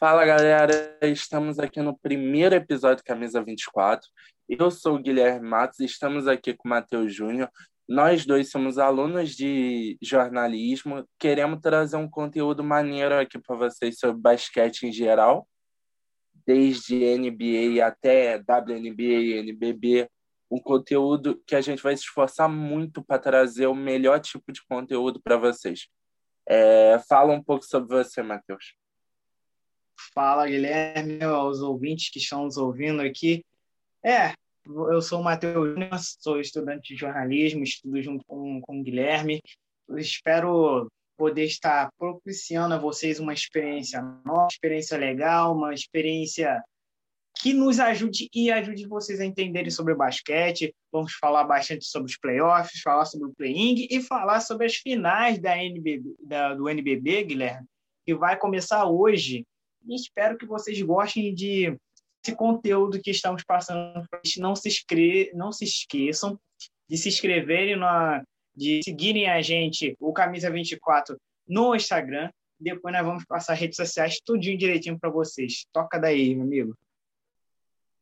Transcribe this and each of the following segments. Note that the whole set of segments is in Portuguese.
Fala galera, estamos aqui no primeiro episódio Camisa 24. Eu sou o Guilherme Matos e estamos aqui com o Matheus Júnior. Nós dois somos alunos de jornalismo, queremos trazer um conteúdo maneiro aqui para vocês sobre basquete em geral, desde NBA até WNBA e NBB, um conteúdo que a gente vai se esforçar muito para trazer o melhor tipo de conteúdo para vocês. É, fala um pouco sobre você, Matheus. Fala, Guilherme, aos ouvintes que estão nos ouvindo aqui. É, eu sou o Matheus sou estudante de jornalismo, estudo junto com, com o Guilherme. Eu espero poder estar propiciando a vocês uma experiência nova, uma experiência legal, uma experiência que nos ajude e ajude vocês a entenderem sobre o basquete. Vamos falar bastante sobre os playoffs, falar sobre o playing e falar sobre as finais da NBB, da, do NBB, Guilherme, que vai começar hoje e espero que vocês gostem de esse conteúdo que estamos passando. Não se, inscre... não se esqueçam de se inscreverem, na... de seguirem a gente, o Camisa 24, no Instagram. Depois nós vamos passar redes sociais tudinho direitinho para vocês. Toca daí, meu amigo.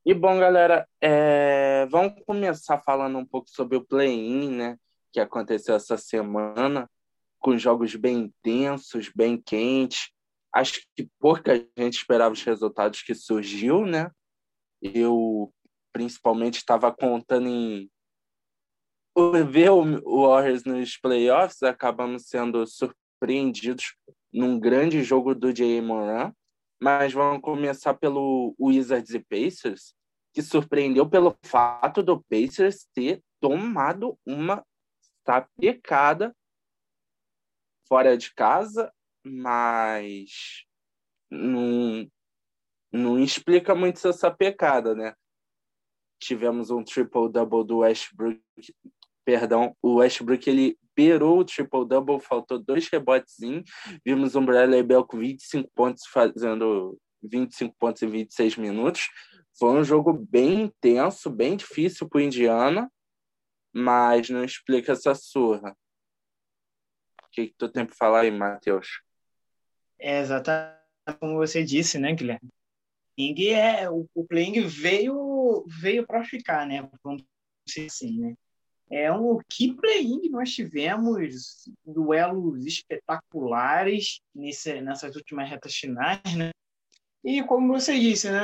E bom, galera, é... vamos começar falando um pouco sobre o play-in, né? Que aconteceu essa semana, com jogos bem intensos, bem quentes acho que pouca gente esperava os resultados que surgiu, né? Eu principalmente estava contando em ver o Warriors nos playoffs, acabamos sendo surpreendidos num grande jogo do Jay Moran, mas vamos começar pelo Wizards e Pacers, que surpreendeu pelo fato do Pacers ter tomado uma tapecada fora de casa mas não, não explica muito essa pecada, né? Tivemos um triple-double do Westbrook, perdão, o Westbrook ele beirou o triple-double, faltou dois rebotes, vimos um Bradley Bell com 25 pontos fazendo 25 pontos em 26 minutos. Foi um jogo bem intenso, bem difícil para o Indiana, mas não explica essa surra. O que, que tu tem para falar aí, Matheus? É exatamente como você disse, né, Guilherme? Playing é o, o playing veio veio para ficar, né? Vamos dizer assim, né? É um que playing nós tivemos duelos espetaculares nesse, nessas últimas retas finais, né? E como você disse, né?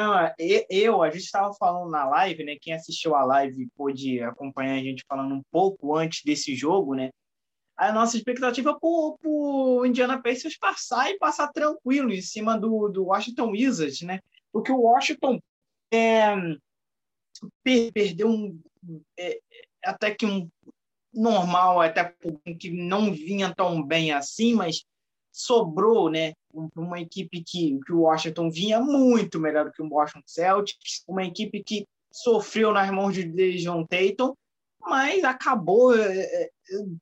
Eu, a gente estava falando na live, né? Quem assistiu a live pôde acompanhar a gente falando um pouco antes desse jogo, né? A nossa expectativa é o Indiana Pacers passar e passar tranquilo em cima do, do Washington Wizards, né? Porque o Washington é, perdeu um, é, até que um normal, até que não vinha tão bem assim, mas sobrou, né? Uma equipe que, que o Washington vinha muito melhor do que o Washington Celtics, uma equipe que sofreu nas mãos de John Tatum, mas acabou é,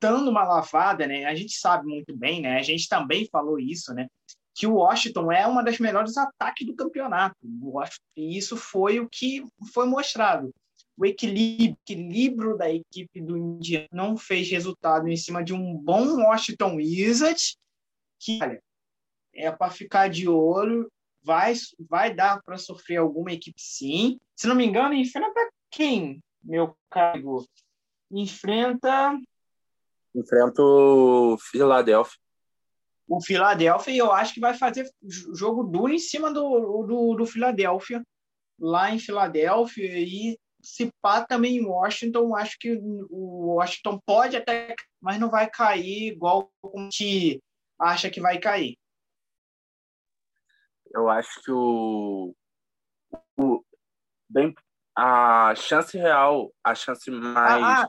dando uma lavada, né? A gente sabe muito bem, né? A gente também falou isso, né? Que o Washington é uma das melhores ataques do campeonato. E isso foi o que foi mostrado. O equilíbrio, equilíbrio da equipe do Indiana não fez resultado em cima de um bom Washington Wizards, que, olha, é para ficar de olho, vai, vai dar para sofrer alguma equipe sim. Se não me engano, enfrenta quem, meu caro? Enfrenta Enfrenta o Philadelphia. O Philadelphia, eu acho que vai fazer jogo duro em cima do, do, do Philadelphia, lá em Filadélfia, e se pá também em Washington, acho que o Washington pode até, mas não vai cair igual como te acha que vai cair. Eu acho que o, o bem a chance real, a chance mais ah,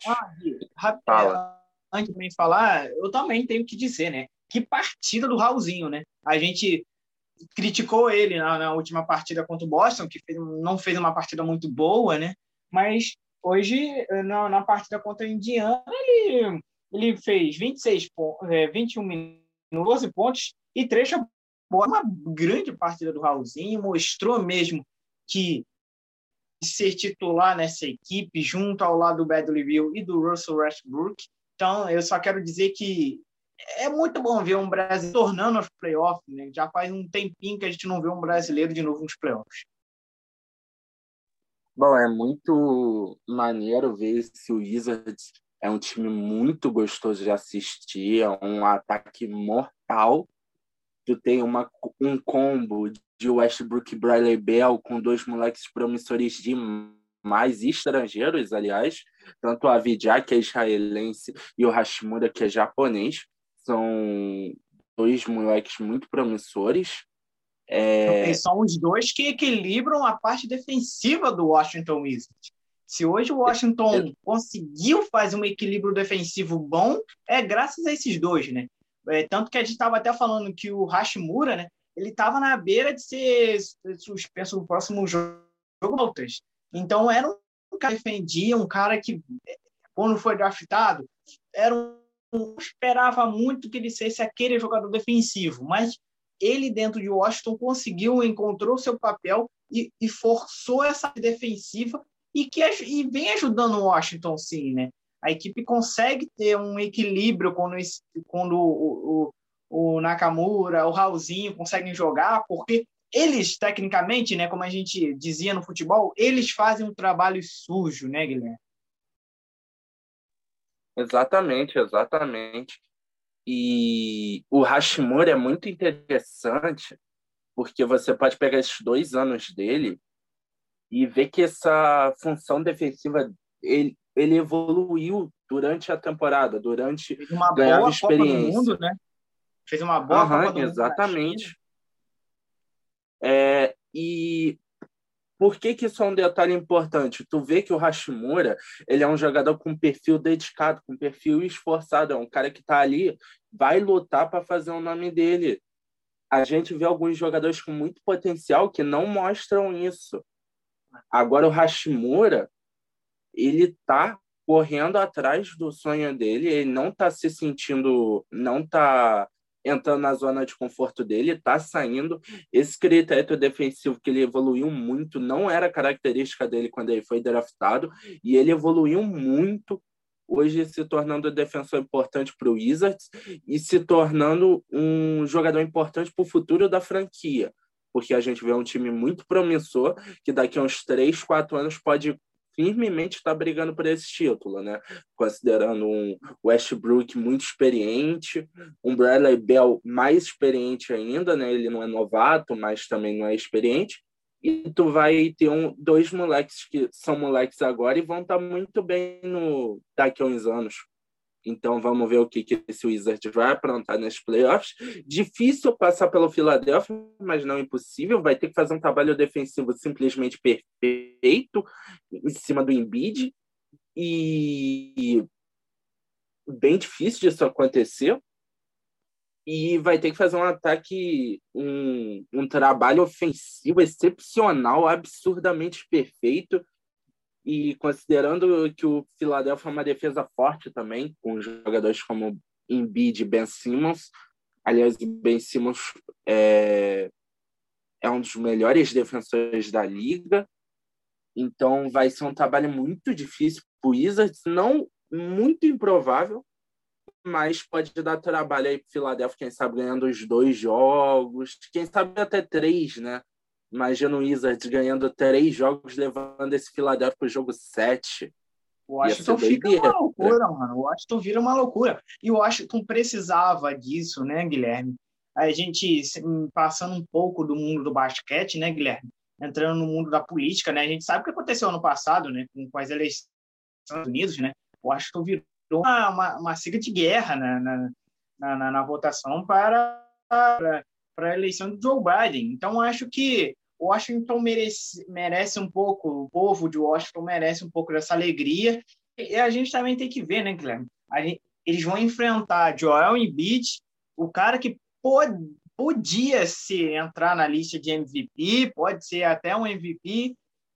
ah, ah, antes de me falar, eu também tenho que dizer, né? Que partida do Raulzinho, né? A gente criticou ele na, na última partida contra o Boston, que fez, não fez uma partida muito boa, né? Mas hoje, na, na partida contra o Indiana, ele, ele fez 26 pontos, é, 21 minutos, 12 pontos e 3 uma grande partida do Raulzinho, mostrou mesmo que ser titular nessa equipe, junto ao lado do Bradley e do Russell Westbrook, então, eu só quero dizer que é muito bom ver um brasileiro tornando aos playoffs, né? Já faz um tempinho que a gente não vê um brasileiro de novo nos playoffs. Bom, é muito maneiro ver se o Wizards é um time muito gostoso de assistir, é um ataque mortal. Tu tem uma, um combo de Westbrook e Bradley Bell com dois moleques promissores demais, estrangeiros, aliás, tanto a Vidya, que é israelense, e o Hashimura, que é japonês. São dois moleques muito promissores. É... São os dois que equilibram a parte defensiva do Washington Wizards. Se hoje o Washington conseguiu fazer um equilíbrio defensivo bom, é graças a esses dois, né? É, tanto que a gente estava até falando que o Hashimura, né? Ele estava na beira de ser suspenso no próximo jogo altas. Então era um cara que defendia, um cara que quando foi draftado era um esperava muito que ele fosse aquele jogador defensivo, mas ele dentro de Washington conseguiu, encontrou seu papel e, e forçou essa defensiva e que e vem ajudando o Washington sim, né? A equipe consegue ter um equilíbrio quando, quando o, o, o Nakamura, o Raulzinho conseguem jogar, porque eles, tecnicamente, né, como a gente dizia no futebol, eles fazem um trabalho sujo, né, Guilherme? Exatamente, exatamente. E o Hashimura é muito interessante porque você pode pegar esses dois anos dele e ver que essa função defensiva ele, ele evoluiu durante a temporada, durante Fez uma boa experiência. Copa do Mundo, né? Fez uma boa uhum, Copa do Exatamente. É, e por que, que isso é um detalhe importante? Tu vê que o Hashimura ele é um jogador com perfil dedicado, com perfil esforçado, é um cara que está ali, vai lutar para fazer o nome dele. A gente vê alguns jogadores com muito potencial que não mostram isso. Agora o Hashimura, ele está correndo atrás do sonho dele, ele não está se sentindo, não está entrando na zona de conforto dele, está saindo. Esse critério defensivo que ele evoluiu muito não era característica dele quando ele foi draftado, e ele evoluiu muito hoje se tornando defensor importante para o Wizards e se tornando um jogador importante para o futuro da franquia, porque a gente vê um time muito promissor que daqui a uns três, quatro anos pode firmemente está brigando por esse título, né? Considerando um Westbrook muito experiente, um Bradley Bell mais experiente ainda, né? Ele não é novato, mas também não é experiente. E tu vai ter um, dois moleques que são moleques agora e vão estar tá muito bem no daqui a uns anos. Então vamos ver o que, que esse Wizard vai aprontar nesses playoffs. Difícil passar pelo Philadelphia, mas não impossível. Vai ter que fazer um trabalho defensivo simplesmente perfeito em cima do Embiid. E bem difícil disso acontecer. E vai ter que fazer um ataque, um, um trabalho ofensivo excepcional, absurdamente perfeito e considerando que o Philadelphia é uma defesa forte também, com jogadores como Embiid e Ben Simmons, aliás, Ben Simmons é, é um dos melhores defensores da liga, então vai ser um trabalho muito difícil para o Wizards, não muito improvável, mas pode dar trabalho aí para Philadelphia, quem sabe ganhando os dois jogos, quem sabe até três, né? Imagina o Wizards ganhando três jogos, levando esse Philadelphia para o jogo sete. O Washington fica uma loucura, mano. O Washington vira uma loucura. E o Washington precisava disso, né, Guilherme? A gente passando um pouco do mundo do basquete, né, Guilherme? Entrando no mundo da política, né? A gente sabe o que aconteceu ano passado, né? Com, com as eleições dos Estados Unidos, né? O Washington virou uma, uma, uma siga de guerra na, na, na, na votação para, para, para a eleição de Joe Biden. Então, acho que Washington merece, merece um pouco, o povo de Washington merece um pouco dessa alegria. E a gente também tem que ver, né, Guilherme? Gente, eles vão enfrentar Joel Embiid, o cara que pode, podia se entrar na lista de MVP, pode ser até um MVP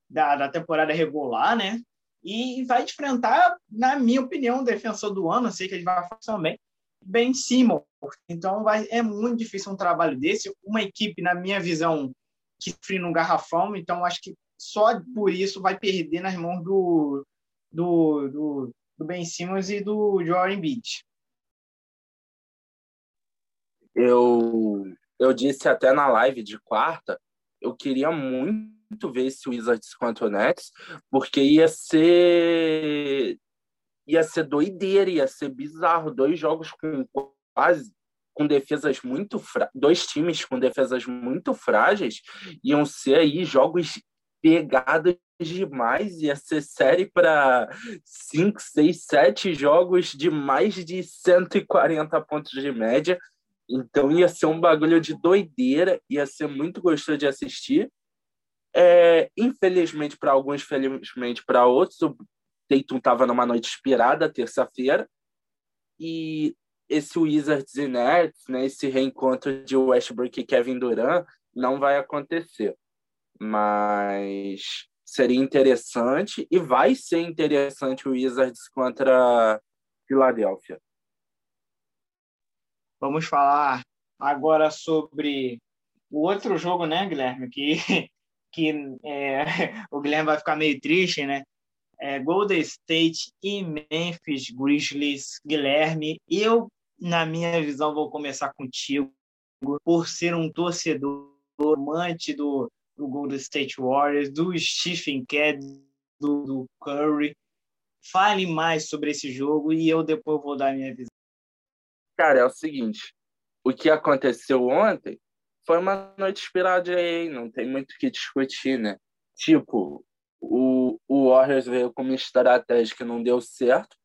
da, da temporada regular, né? E vai enfrentar, na minha opinião, o defensor do ano, sei que ele vai fazer também, Ben Simmons. Então vai, é muito difícil um trabalho desse. Uma equipe, na minha visão, que sofre no garrafão, então acho que só por isso vai perder nas mãos do, do, do, do Ben Simmons e do Jordan Beach. eu, eu disse até na live de quarta, eu queria muito ver esse Wizards contra o Nets, porque ia ser ia ser doideira, ia ser bizarro, dois jogos com quase com defesas muito fra... dois times com defesas muito frágeis iam ser aí jogos pegados demais, ia ser série para 5, 6, 7 jogos de mais de 140 pontos de média. Então ia ser um bagulho de doideira, ia ser muito gostoso de assistir. É, infelizmente para alguns, felizmente para outros, o Tatum estava numa noite inspirada, terça-feira, e esse Wizards e Nets, né, esse reencontro de Westbrook e Kevin Durant, não vai acontecer. Mas seria interessante e vai ser interessante o Wizards contra Filadélfia. Vamos falar agora sobre o outro jogo, né, Guilherme? Que, que é, o Guilherme vai ficar meio triste, né? É, Golden State e Memphis Grizzlies. Guilherme, eu, na minha visão, vou começar contigo por ser um torcedor amante do, do Golden State Warriors, do Stephen Curry, do, do Curry. Fale mais sobre esse jogo e eu depois vou dar minha visão. Cara, é o seguinte: o que aconteceu ontem foi uma noite inspirada aí, não tem muito o que discutir, né? Tipo, o, o Warriors veio com uma estratégia que não deu certo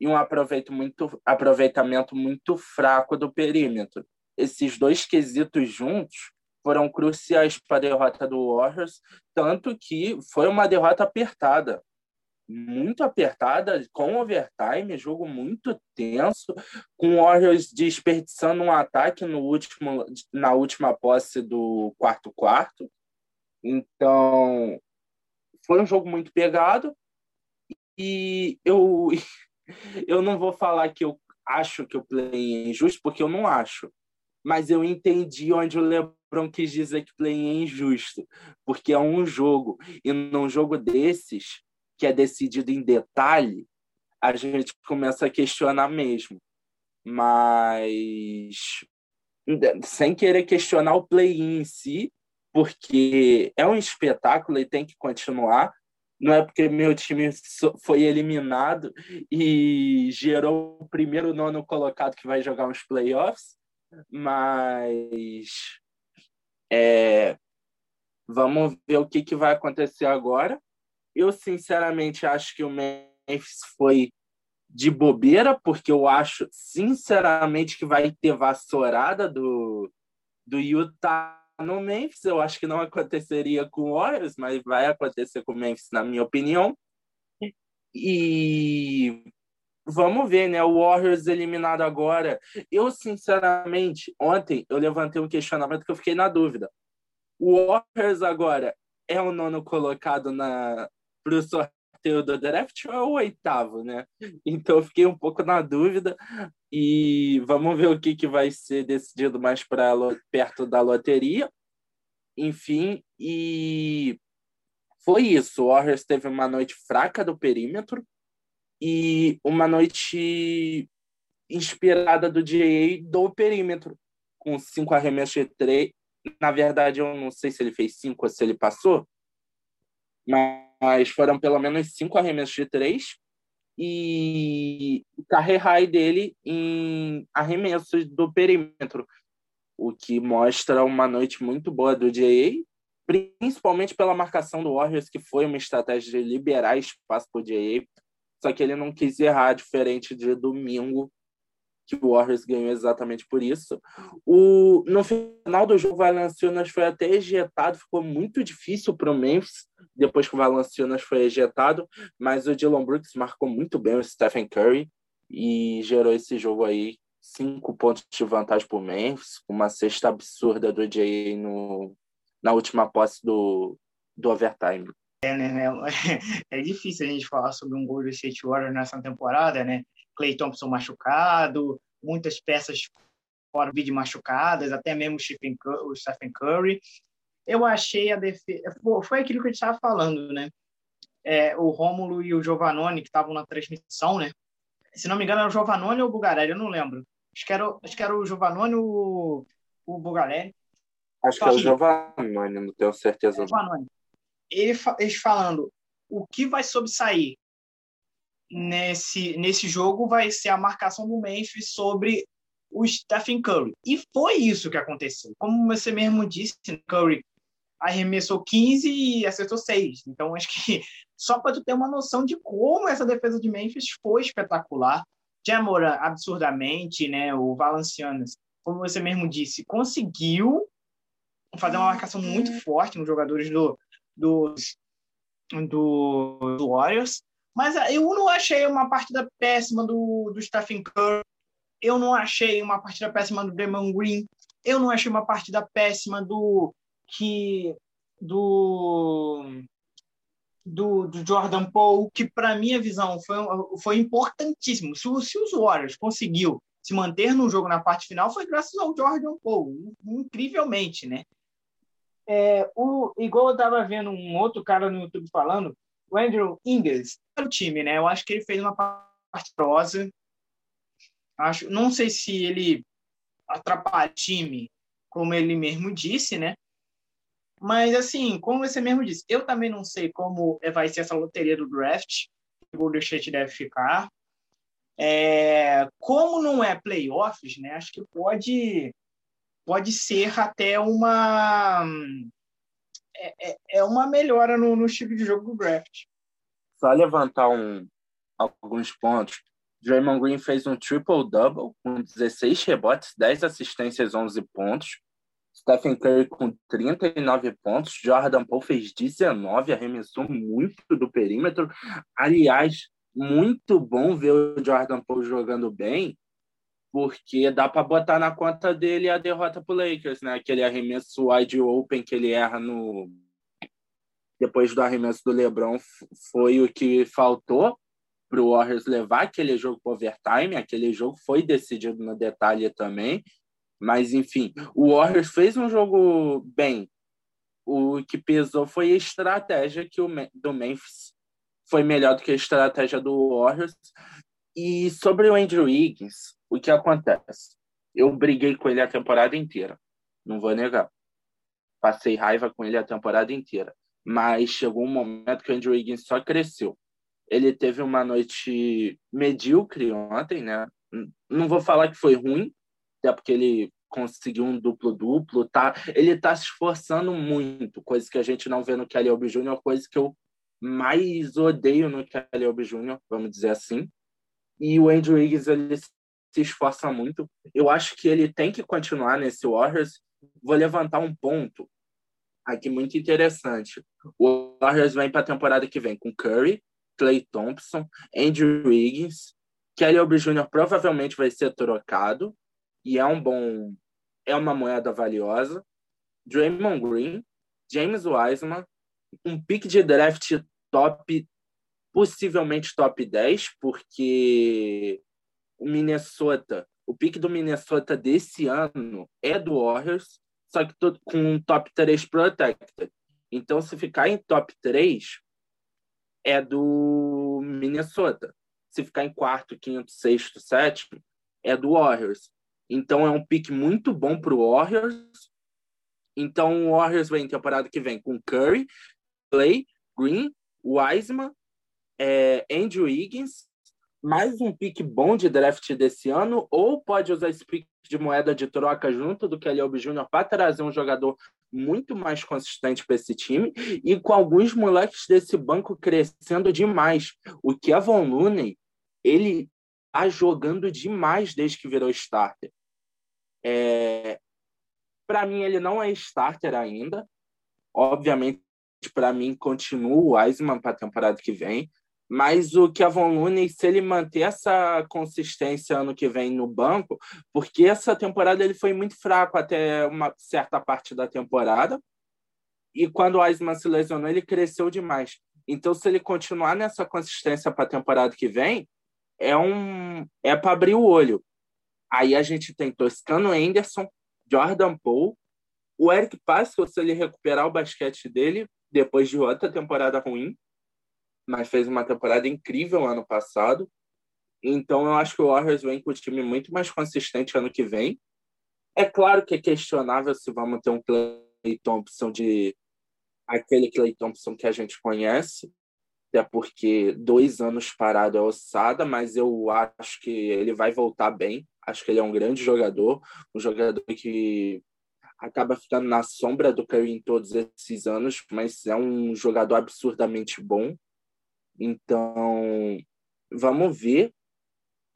e um aproveito muito, aproveitamento muito fraco do perímetro. Esses dois quesitos juntos foram cruciais para a derrota do Warriors, tanto que foi uma derrota apertada muito apertada, com overtime, jogo muito tenso, com o Warriors desperdiçando um ataque no último, na última posse do quarto quarto. Então, foi um jogo muito pegado e eu eu não vou falar que eu acho que o play é injusto, porque eu não acho. Mas eu entendi onde o LeBron quis dizer que play é injusto, porque é um jogo e num jogo desses que é decidido em detalhe, a gente começa a questionar mesmo. Mas sem querer questionar o play-in em si, porque é um espetáculo e tem que continuar. Não é porque meu time foi eliminado e gerou o primeiro nono colocado que vai jogar uns playoffs, mas é, vamos ver o que, que vai acontecer agora. Eu, sinceramente, acho que o Memphis foi de bobeira, porque eu acho, sinceramente, que vai ter vassourada do, do Utah no Memphis. Eu acho que não aconteceria com o Warriors, mas vai acontecer com o Memphis, na minha opinião. E vamos ver, né? O Warriors eliminado agora. Eu, sinceramente, ontem eu levantei um questionamento que eu fiquei na dúvida. O Warriors agora é o nono colocado na, para o sorteio do draft ou é o oitavo, né? Então eu fiquei um pouco na dúvida e vamos ver o que, que vai ser decidido mais para perto da loteria. Enfim, e foi isso. O Warriors teve uma noite fraca do perímetro e uma noite inspirada do GA do perímetro, com cinco arremessos de três. Na verdade, eu não sei se ele fez cinco ou se ele passou, mas foram pelo menos cinco arremessos de três e o carre high dele em arremessos do perímetro, o que mostra uma noite muito boa do J.A., principalmente pela marcação do Warriors, que foi uma estratégia de liberar espaço para o só que ele não quis errar, diferente de domingo, que o Warriors ganhou exatamente por isso. O, no final do jogo, o Valanciunas foi até ejetado, ficou muito difícil para o Memphis, depois que o Valanciunas foi ejetado, mas o Dylan Brooks marcou muito bem o Stephen Curry e gerou esse jogo aí, cinco pontos de vantagem para o Memphis, uma cesta absurda do Jay no, na última posse do, do overtime. É, né? É difícil a gente falar sobre um Golden State Warriors nessa temporada, né? Clay Thompson machucado, muitas peças fora de machucadas, até mesmo o Stephen Curry. Eu achei a defesa. Foi aquilo que a gente estava falando, né? É, o Rômulo e o Giovanoni, que estavam na transmissão, né? Se não me engano, era o Giovanoni ou o Bugarelli, eu não lembro. Acho que era, acho que era o Giovanni o, o Bugaleri. Acho que é o Giovanni, não tenho certeza. Giovanni. Ele, eles falando o que vai sobressair nesse, nesse jogo vai ser a marcação do Memphis sobre o Stephen Curry. E foi isso que aconteceu. Como você mesmo disse, Curry arremessou 15 e acertou 6. Então, acho que só para tu ter uma noção de como essa defesa de Memphis foi espetacular. Jamoran, absurdamente, né? O Valancianas, como você mesmo disse, conseguiu fazer uma marcação muito forte nos jogadores do, do, do, do Warriors. Mas eu não achei uma partida péssima do, do Stephen Curry. Eu não achei uma partida péssima do Draymond Green. Eu não achei uma partida péssima do que do do, do Jordan Poole, que para minha visão foi, foi importantíssimo. Se, se os Warriors conseguiu se manter no jogo na parte final, foi graças ao Jordan Poole, incrivelmente, né? É, o, igual eu estava vendo um outro cara no YouTube falando, o Andrew Ingles, o time, né? Eu acho que ele fez uma parte prosa. Acho, não sei se ele atrapalha o time, como ele mesmo disse, né? Mas, assim, como você mesmo disse, eu também não sei como vai ser essa loteria do draft, que o Golden State deve ficar. É, como não é playoffs, né, acho que pode, pode ser até uma, é, é, é uma melhora no, no estilo de jogo do draft. Só levantar um, alguns pontos. Draymond Green fez um triple-double com 16 rebotes, 10 assistências, 11 pontos. Stephen Curry com 39 pontos, Jordan Poole fez 19, arremessou muito do perímetro. Aliás, muito bom ver o Jordan Poole jogando bem, porque dá para botar na conta dele a derrota para Lakers, né? Aquele arremesso wide open que ele erra no depois do arremesso do LeBron foi o que faltou para o Warriors levar aquele jogo para overtime. Aquele jogo foi decidido no detalhe também. Mas, enfim, o Warriors fez um jogo bem. O que pesou foi a estratégia que o do Memphis foi melhor do que a estratégia do Warriors. E sobre o Andrew Wiggins, o que acontece? Eu briguei com ele a temporada inteira, não vou negar. Passei raiva com ele a temporada inteira. Mas chegou um momento que o Andrew Wiggins só cresceu. Ele teve uma noite medíocre ontem, né? Não vou falar que foi ruim, até porque ele conseguiu um duplo-duplo, tá? Ele tá se esforçando muito, coisa que a gente não vê no Kelly Jr., coisa que eu mais odeio no Kelly Jr., vamos dizer assim. E o Andrew Wiggins, ele se esforça muito. Eu acho que ele tem que continuar nesse Warriors. Vou levantar um ponto aqui muito interessante. O Warriors vem para a temporada que vem com Curry, Clay Thompson, Andrew Wiggins, Kelly Oubre Jr. provavelmente vai ser trocado e é um bom é uma moeda valiosa. Draymond Green, James Wiseman, um pick de draft top, possivelmente top 10, porque o Minnesota, o pick do Minnesota desse ano é do Warriors, só que com um top 3 protected. Então, se ficar em top 3, é do Minnesota. Se ficar em quarto, quinto, sexto, sétimo, é do Warriors. Então é um pick muito bom para o Warriors. Então o Warriors vem temporada que vem com Curry, Clay, Green, Wiseman, é, Andrew Higgins, mais um pick bom de draft desse ano, ou pode usar esse pick de moeda de troca junto do Kelly Oubre Jr. para trazer um jogador muito mais consistente para esse time e com alguns moleques desse banco crescendo demais. O Kevin Looney, ele tá jogando demais desde que virou starter. É, para mim, ele não é starter ainda. Obviamente, para mim, continua o Wiseman para a temporada que vem. Mas o Kevin Looney, se ele manter essa consistência ano que vem no banco, porque essa temporada ele foi muito fraco até uma certa parte da temporada, e quando o Wiseman se lesionou, ele cresceu demais. Então, se ele continuar nessa consistência para a temporada que vem, é um é para abrir o olho. Aí a gente tem Toscano Anderson, Jordan Poole, o Eric Pascal, se ele recuperar o basquete dele depois de outra temporada ruim, mas fez uma temporada incrível ano passado. Então eu acho que o Warriors vem com o time muito mais consistente ano que vem. É claro que é questionável se vamos ter um Clay Thompson de aquele Clay Thompson que a gente conhece, até porque dois anos parado é ossada, mas eu acho que ele vai voltar bem. Acho que ele é um grande jogador, um jogador que acaba ficando na sombra do Curry em todos esses anos, mas é um jogador absurdamente bom. Então, vamos ver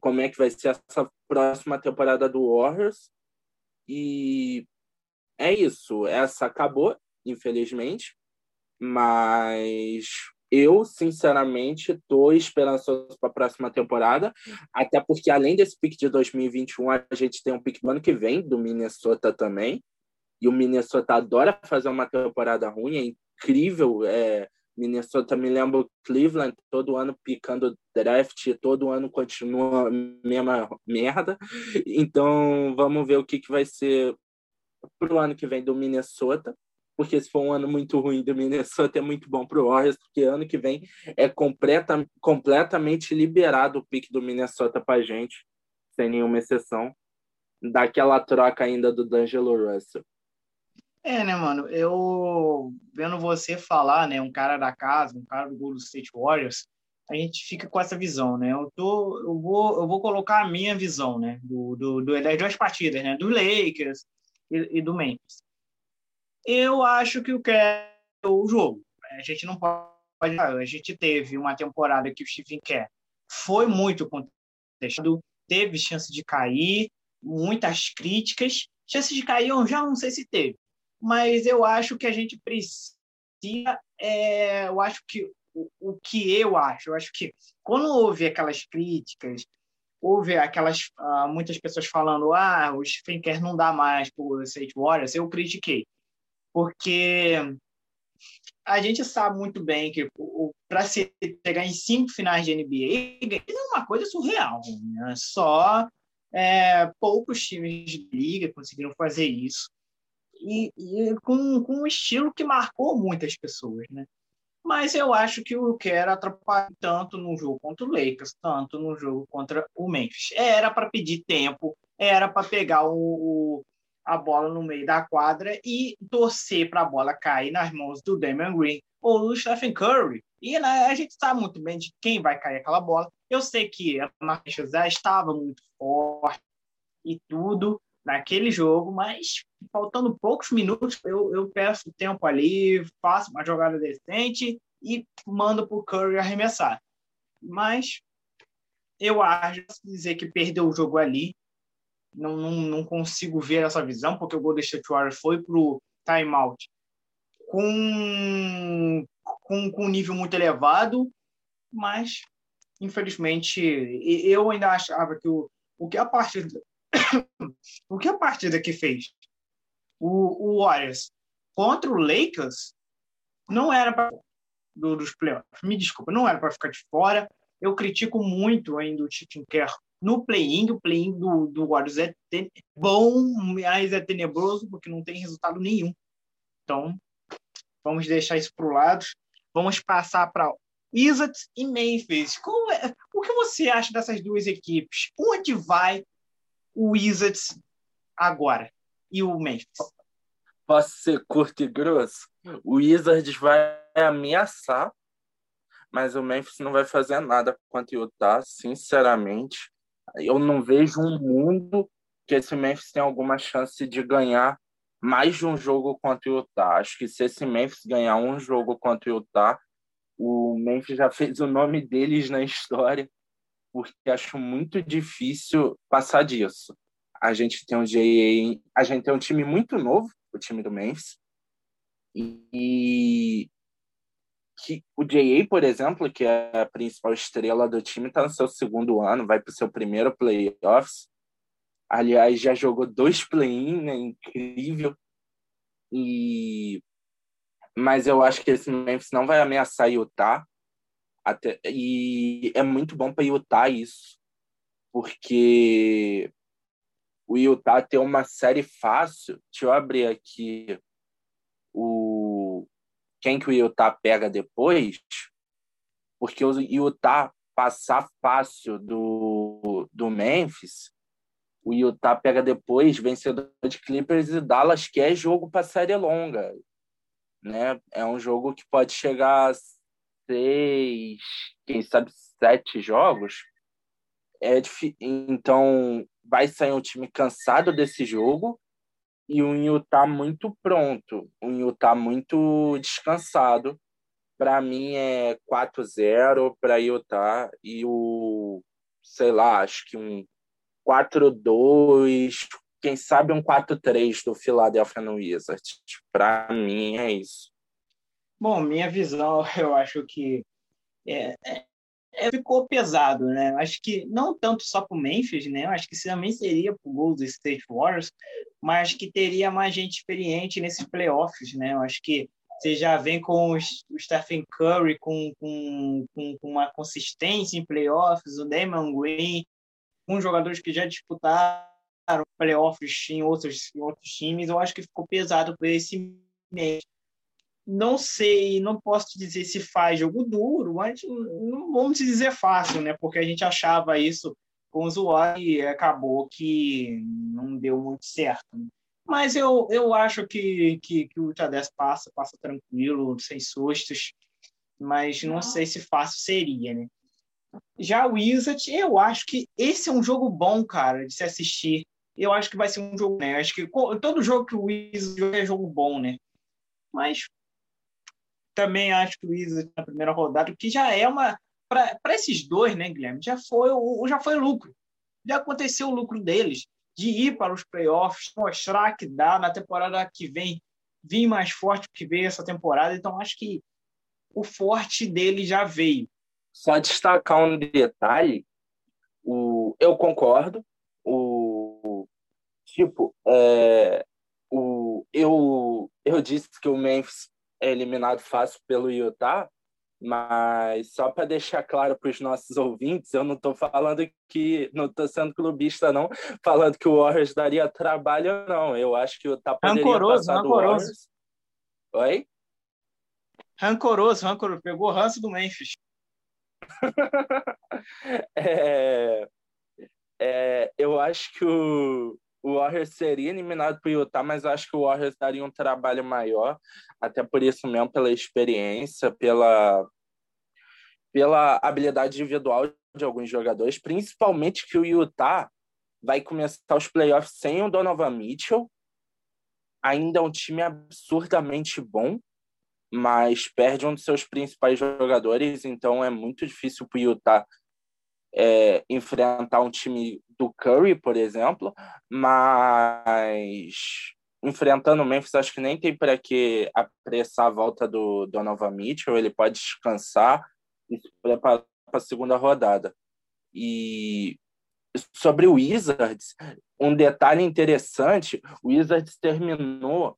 como é que vai ser essa próxima temporada do Warriors. E é isso. Essa acabou, infelizmente. Mas eu, sinceramente, estou esperançoso para a próxima temporada. Até porque, além desse pick de 2021, a gente tem um pick do ano que vem, do Minnesota também. E o Minnesota adora fazer uma temporada ruim, é incrível. É, Minnesota me lembra o Cleveland, todo ano picando draft, todo ano continua a mesma merda. Então, vamos ver o que, que vai ser para o ano que vem do Minnesota. Porque se for um ano muito ruim do Minnesota, é muito bom para o Warriors, porque ano que vem é completa, completamente liberado o pique do Minnesota para gente, sem nenhuma exceção. Daquela troca ainda do D'Angelo Russell. É, né, mano? Eu vendo você falar, né, um cara da casa, um cara do Golden State Warriors, a gente fica com essa visão, né? Eu tô, eu vou, eu vou colocar a minha visão, né, do, do, do das duas partidas, né, do Lakers e, e do Memphis. Eu acho que o que é o jogo. A gente não pode, a gente teve uma temporada que o Stephen Kerr foi muito contestado, teve chance de cair, muitas críticas, chance de cair eu já não sei se teve mas eu acho que a gente precisa. É, eu acho que o, o que eu acho, eu acho que quando houve aquelas críticas, houve aquelas uh, muitas pessoas falando, ah, o Stephen Kerr não dá mais por State Warriors, eu critiquei, porque a gente sabe muito bem que para se chegar em cinco finais de NBA é uma coisa surreal, né? só é, poucos times de liga conseguiram fazer isso e, e com, com um estilo que marcou muitas pessoas, né? Mas eu acho que o Kerr atrapalhou tanto no jogo contra o Lakers, tanto no jogo contra o Memphis. Era para pedir tempo, era para pegar o, o, a bola no meio da quadra e torcer para a bola cair nas mãos do Damian Green ou do Stephen Curry. E né, a gente sabe muito bem de quem vai cair aquela bola. Eu sei que a Marquinhos já estava muito forte e tudo, naquele jogo, mas faltando poucos minutos, eu, eu peço tempo ali, faço uma jogada decente e mando para o Curry arremessar. Mas eu acho dizer que perdeu o jogo ali. Não, não, não consigo ver essa visão, porque o Golden State Warriors foi para o timeout com, com, com um nível muito elevado, mas infelizmente eu ainda achava que o, o que a partir o que a partida que fez o, o Warriors contra o Lakers não era para do, dos playoffs. Me desculpa, não era para ficar de fora. Eu critico muito ainda o Chicken Kerr no play-in. O play-in do, do Warriors é ten... bom, mas é tenebroso porque não tem resultado nenhum. Então, vamos deixar isso para o lado. Vamos passar para Wizards e Memphis. É... o que você acha dessas duas equipes? Onde vai o Wizards agora e o Memphis. Posso ser curto e grosso? O Wizards vai ameaçar, mas o Memphis não vai fazer nada contra o Utah, sinceramente. Eu não vejo um mundo que esse Memphis tem alguma chance de ganhar mais de um jogo contra o Utah. Acho que se esse Memphis ganhar um jogo contra o Utah, o Memphis já fez o nome deles na história porque acho muito difícil passar disso. A gente tem um JA, a gente tem um time muito novo, o time do Memphis, e que o JA, por exemplo, que é a principal estrela do time, está no seu segundo ano, vai para o seu primeiro playoffs. Aliás, já jogou dois play-in, né? incrível. E mas eu acho que esse Memphis não vai ameaçar Utah. Até, e é muito bom para Utah isso, porque o Utah tem uma série fácil. Deixa eu abrir aqui o quem que o Utah pega depois, porque o Utah passar fácil do, do Memphis, o Utah pega depois vencedor de Clippers e Dallas, que é jogo para série longa. Né? É um jogo que pode chegar a seis, quem sabe sete jogos. É então vai sair um time cansado desse jogo e o Utah muito pronto, o Utah muito descansado. Para mim é 4-0 para Utah e o sei lá, acho que um 4-2, quem sabe um 4-3 do Philadelphia Wizards. Para mim é isso. Bom, minha visão, eu acho que é, é, ficou pesado, né? Acho que não tanto só para o Memphis, né? Acho que também seria para o Golden State Warriors, mas que teria mais gente experiente nesses playoffs, né? Eu acho que você já vem com o Stephen Curry com, com, com, uma consistência em playoffs, o Damon Green, com jogadores que já disputaram playoffs em outros, em outros times, eu acho que ficou pesado para esse mês. Não sei, não posso te dizer se faz jogo duro, mas não vamos dizer fácil, né? Porque a gente achava isso com o Zuai e acabou que não deu muito certo. Mas eu, eu acho que, que, que o Tadez passa, passa tranquilo, sem sustos, mas não sei se fácil seria, né? Já o Wizard, eu acho que esse é um jogo bom, cara, de se assistir. Eu acho que vai ser um jogo, né? Acho que todo jogo que o Wizard é jogo bom, né? Mas também acho que o Wizard na primeira rodada, que já é uma para esses dois, né, Guilherme? Já foi o já foi lucro. Já aconteceu o lucro deles de ir para os playoffs, mostrar que dá na temporada que vem, vir mais forte que veio essa temporada. Então acho que o forte dele já veio. Só destacar um detalhe, o, eu concordo, o, tipo, é, o, eu, eu disse que o Memphis é eliminado fácil pelo Utah, mas só para deixar claro para os nossos ouvintes, eu não estou falando que não estou sendo clubista não, falando que o Warriors daria trabalho não. Eu acho que o Utah poderia rancoroso, passar rancoroso. do Warriors. Oi? Rancoroso, rancoroso, pegou o ranço do Memphis. é, é, eu acho que o, o Warriors seria eliminado o Utah, mas acho que o Warriors daria um trabalho maior, até por isso mesmo, pela experiência, pela, pela habilidade individual de alguns jogadores, principalmente que o Utah vai começar os playoffs sem o Donovan Mitchell, ainda é um time absurdamente bom, mas perde um dos seus principais jogadores, então é muito difícil para o Utah é, enfrentar um time do Curry, por exemplo, mas enfrentando o Memphis, acho que nem tem para que apressar a volta do Donovan Mitchell, ele pode descansar e se preparar para a segunda rodada. E sobre o Wizards, um detalhe interessante, o Wizards terminou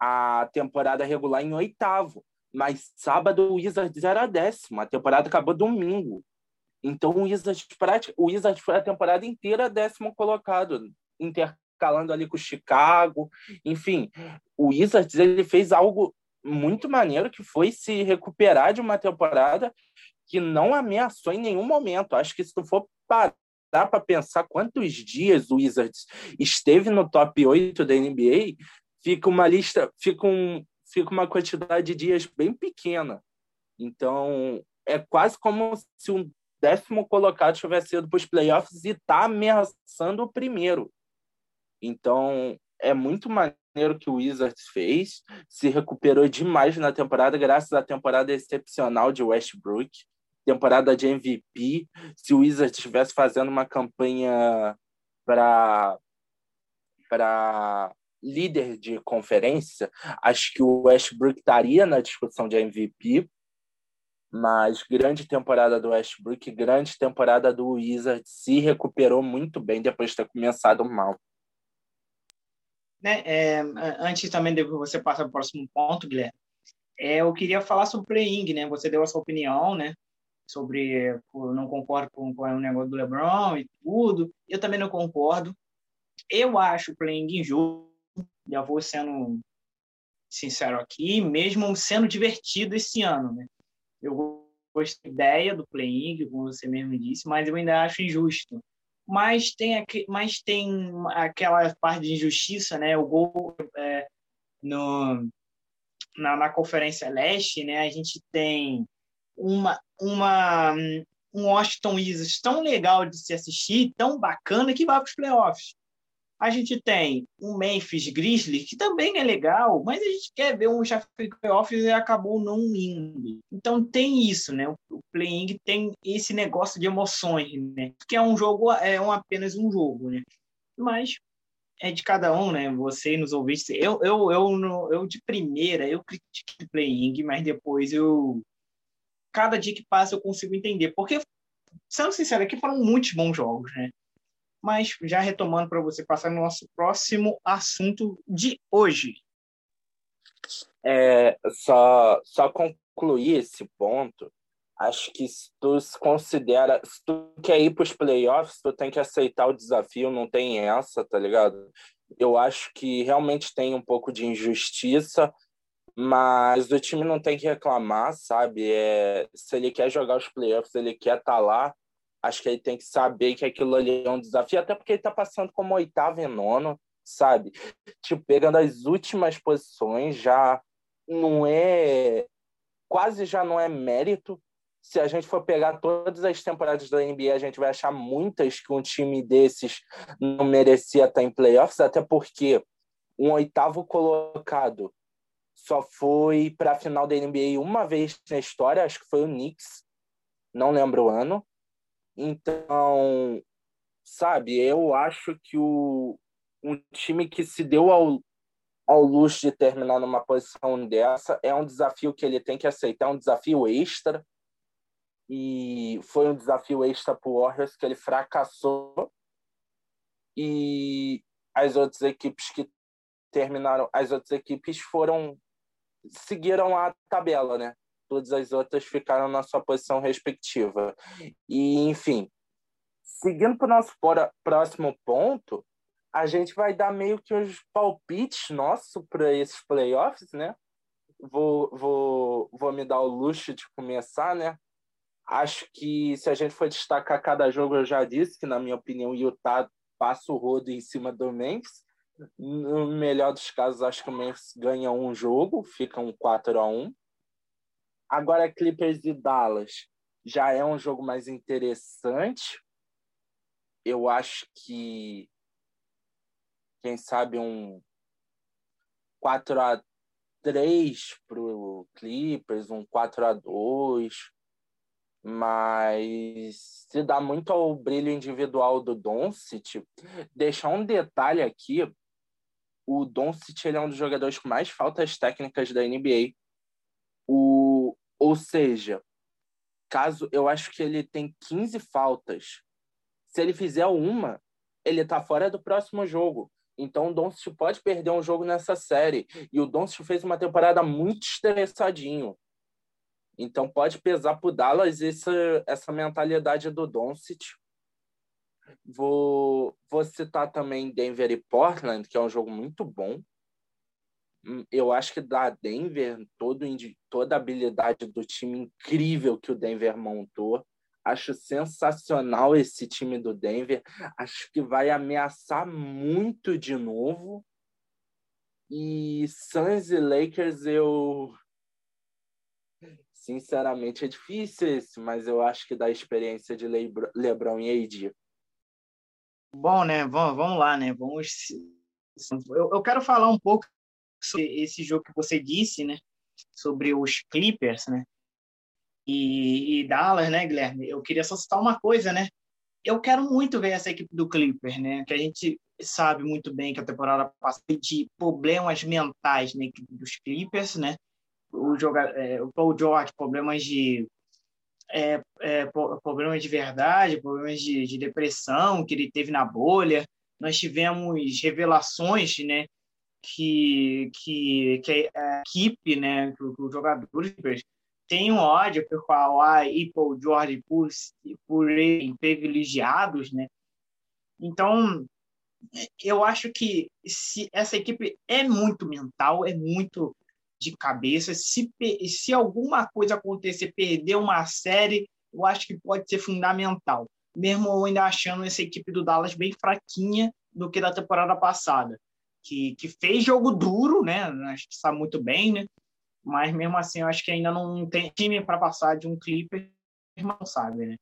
a temporada regular em oitavo, mas sábado o Wizards era décimo, a temporada acabou domingo. Então o Wizards, o Wizards foi a temporada inteira décimo colocado, intercalando ali com o Chicago. Enfim, o Wizards ele fez algo muito maneiro que foi se recuperar de uma temporada que não ameaçou em nenhum momento. Acho que se tu for parar para pensar quantos dias o Wizards esteve no top 8 da NBA, fica uma lista, fica, um, fica uma quantidade de dias bem pequena. Então, é quase como se um décimo colocado tivesse ido para os playoffs e está ameaçando o primeiro. Então, é muito maneiro que o Wizards fez, se recuperou demais na temporada, graças à temporada excepcional de Westbrook, temporada de MVP. Se o Wizards estivesse fazendo uma campanha para para líder de conferência, acho que o Westbrook estaria na discussão de MVP, mas grande temporada do Westbrook, grande temporada do Wizard, se recuperou muito bem depois de ter começado mal. Né, é, antes também de você passar para o próximo ponto, Guilherme, é, eu queria falar sobre o playing, né? Você deu a sua opinião, né? Sobre não concordo com, com o negócio do LeBron e tudo. Eu também não concordo. Eu acho o playing injusto já vou sendo sincero aqui, mesmo sendo divertido esse ano, né? Eu gostei da ideia do play-in, como você mesmo disse, mas eu ainda acho injusto. Mas tem, aqui, mas tem aquela parte de injustiça, né? O gol é, no, na, na Conferência Leste, né? A gente tem uma, uma, um Washington Wizards tão legal de se assistir, tão bacana, que vai para os playoffs. A gente tem um Memphis Grizzlies, que também é legal, mas a gente quer ver um Sheffield Playoffs e acabou não indo. Então tem isso, né? O playing tem esse negócio de emoções, né? Que é um jogo, é um, apenas um jogo, né? Mas é de cada um, né? Você nos ouvintes. Eu, eu, eu, eu, de primeira, eu critiquei o playing, mas depois eu. Cada dia que passa eu consigo entender. Porque, sendo sincero, aqui foram muitos bons jogos, né? Mas já retomando para você passar no nosso próximo assunto de hoje. É, só, só concluir esse ponto. Acho que se tu se considera, se tu quer ir para os playoffs, tu tem que aceitar o desafio, não tem essa, tá ligado? Eu acho que realmente tem um pouco de injustiça, mas o time não tem que reclamar, sabe? É, se ele quer jogar os playoffs, ele quer estar tá lá, acho que ele tem que saber que aquilo ali é um desafio, até porque ele está passando como oitavo e nono, sabe? Tipo, pegando as últimas posições, já não é. Quase já não é mérito. Se a gente for pegar todas as temporadas da NBA, a gente vai achar muitas que um time desses não merecia estar em playoffs, até porque um oitavo colocado só foi para a final da NBA uma vez na história, acho que foi o Knicks, não lembro o ano. Então, sabe, eu acho que o, um time que se deu ao, ao luxo de terminar numa posição dessa é um desafio que ele tem que aceitar, é um desafio extra. E foi um desafio extra para o Warriors que ele fracassou. E as outras equipes que terminaram, as outras equipes foram seguiram a tabela, né? Todas as outras ficaram na sua posição respectiva. E, enfim, seguindo para o nosso próximo ponto, a gente vai dar meio que os palpites nossos para esses playoffs, né? Vou, vou, vou me dar o luxo de começar, né? Acho que se a gente for destacar cada jogo, eu já disse que, na minha opinião, o Utah passa o rodo em cima do Memphis. No melhor dos casos, acho que o Memphis ganha um jogo, fica um 4 a 1 Agora, Clippers e Dallas já é um jogo mais interessante. Eu acho que, quem sabe, um 4 a 3 para o Clippers, um 4 a 2 mas se dá muito ao brilho individual do Doncic. Deixar um detalhe aqui, o Doncic é um dos jogadores com mais faltas técnicas da NBA. O, ou seja, caso eu acho que ele tem 15 faltas, se ele fizer uma, ele tá fora do próximo jogo. Então o Doncic pode perder um jogo nessa série. E o Doncic fez uma temporada muito estressadinho. Então pode pesar pro Dallas essa, essa mentalidade do Doncic. Vou, vou citar também Denver e Portland, que é um jogo muito bom. Eu acho que da Denver, todo, toda a habilidade do time incrível que o Denver montou. Acho sensacional esse time do Denver. Acho que vai ameaçar muito de novo. E Suns e Lakers, eu. Sinceramente, é difícil esse, mas eu acho que dá experiência de LeBron e AD. Bom, né? Vamos, vamos lá, né? Vamos. Eu, quero falar um pouco esse jogo que você disse, né? Sobre os Clippers, né? E, e Dallas, né, Guilherme? Eu queria só citar uma coisa, né? Eu quero muito ver essa equipe do Clippers, né? Que a gente sabe muito bem que a temporada passada de problemas mentais na equipe dos Clippers, né? O, jogador, é, o Paul George, problemas de é, é, problemas de verdade, problemas de, de, depressão que ele teve na bolha. Nós tivemos revelações, né, que, que, que a equipe, né, que, os jogadores têm um ódio por Kawhi e por George por, por serem privilegiados, né? Então, eu acho que se essa equipe é muito mental, é muito de cabeça. Se, se alguma coisa acontecer, perder uma série, eu acho que pode ser fundamental. Mesmo eu ainda achando essa equipe do Dallas bem fraquinha do que da temporada passada, que, que fez jogo duro, né? Acho que sabe muito bem, né? Mas mesmo assim, eu acho que ainda não tem time para passar de um Clippers, não sabe, né?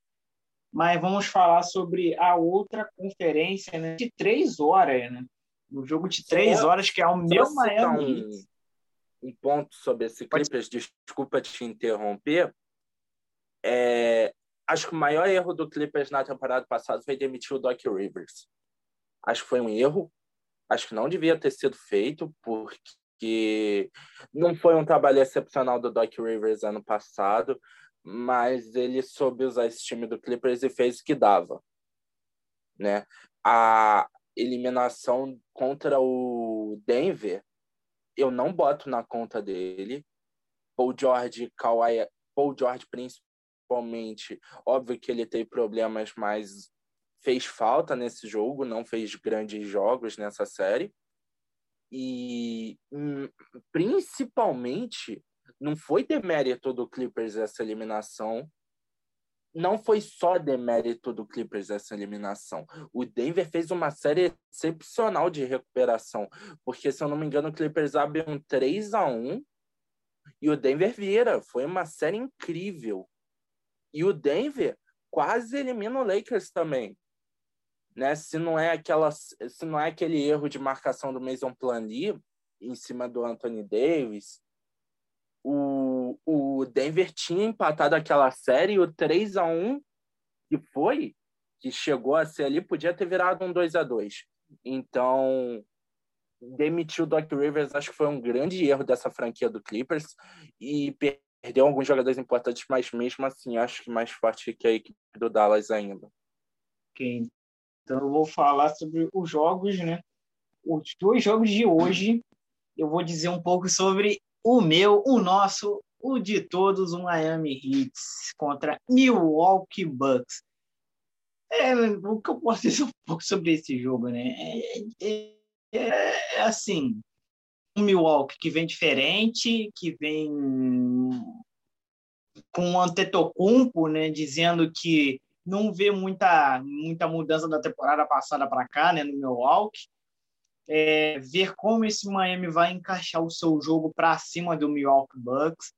Mas vamos falar sobre a outra conferência né, de três horas, né? No jogo de três horas, que é o meu Miami. Um, um ponto sobre esse Clippers, desculpa te interromper. É, acho que o maior erro do Clippers na temporada passada foi demitir o Doc Rivers. Acho que foi um erro. Acho que não devia ter sido feito, porque não foi um trabalho excepcional do Doc Rivers ano passado, mas ele soube usar esse time do Clippers e fez o que dava. Né? A eliminação contra o Denver, eu não boto na conta dele. Paul George, Kawhi, Paul George principalmente, óbvio que ele teve problemas, mas fez falta nesse jogo, não fez grandes jogos nessa série. E hum, principalmente não foi demérito do Clippers essa eliminação. Não foi só demérito do Clippers essa eliminação. O Denver fez uma série excepcional de recuperação, porque se eu não me engano, o Clippers abre um 3 a 1 e o Denver vira. Foi uma série incrível. E o Denver quase elimina o Lakers também né? Se não é aquela, se não é aquele erro de marcação do Mason Plani em cima do Anthony Davis, o, o Denver tinha empatado aquela série, o 3 a 1 que foi, que chegou a ser ali, podia ter virado um 2 a 2 Então, demitiu o Doc Rivers, acho que foi um grande erro dessa franquia do Clippers e perdeu alguns jogadores importantes, mas mesmo assim acho que mais forte que a equipe do Dallas ainda. Ok, então eu vou falar sobre os jogos, né? Os dois jogos de hoje, eu vou dizer um pouco sobre o meu, o nosso, o de todos, o Miami Heat contra Milwaukee Bucks. É, o que eu posso dizer um pouco sobre esse jogo, né? É, é, é, é assim, um Milwaukee que vem diferente, que vem com o Antetokounmpo, né, dizendo que não vê muita, muita mudança da temporada passada para cá, né, no Milwaukee. É, ver como esse Miami vai encaixar o seu jogo para cima do Milwaukee Bucks,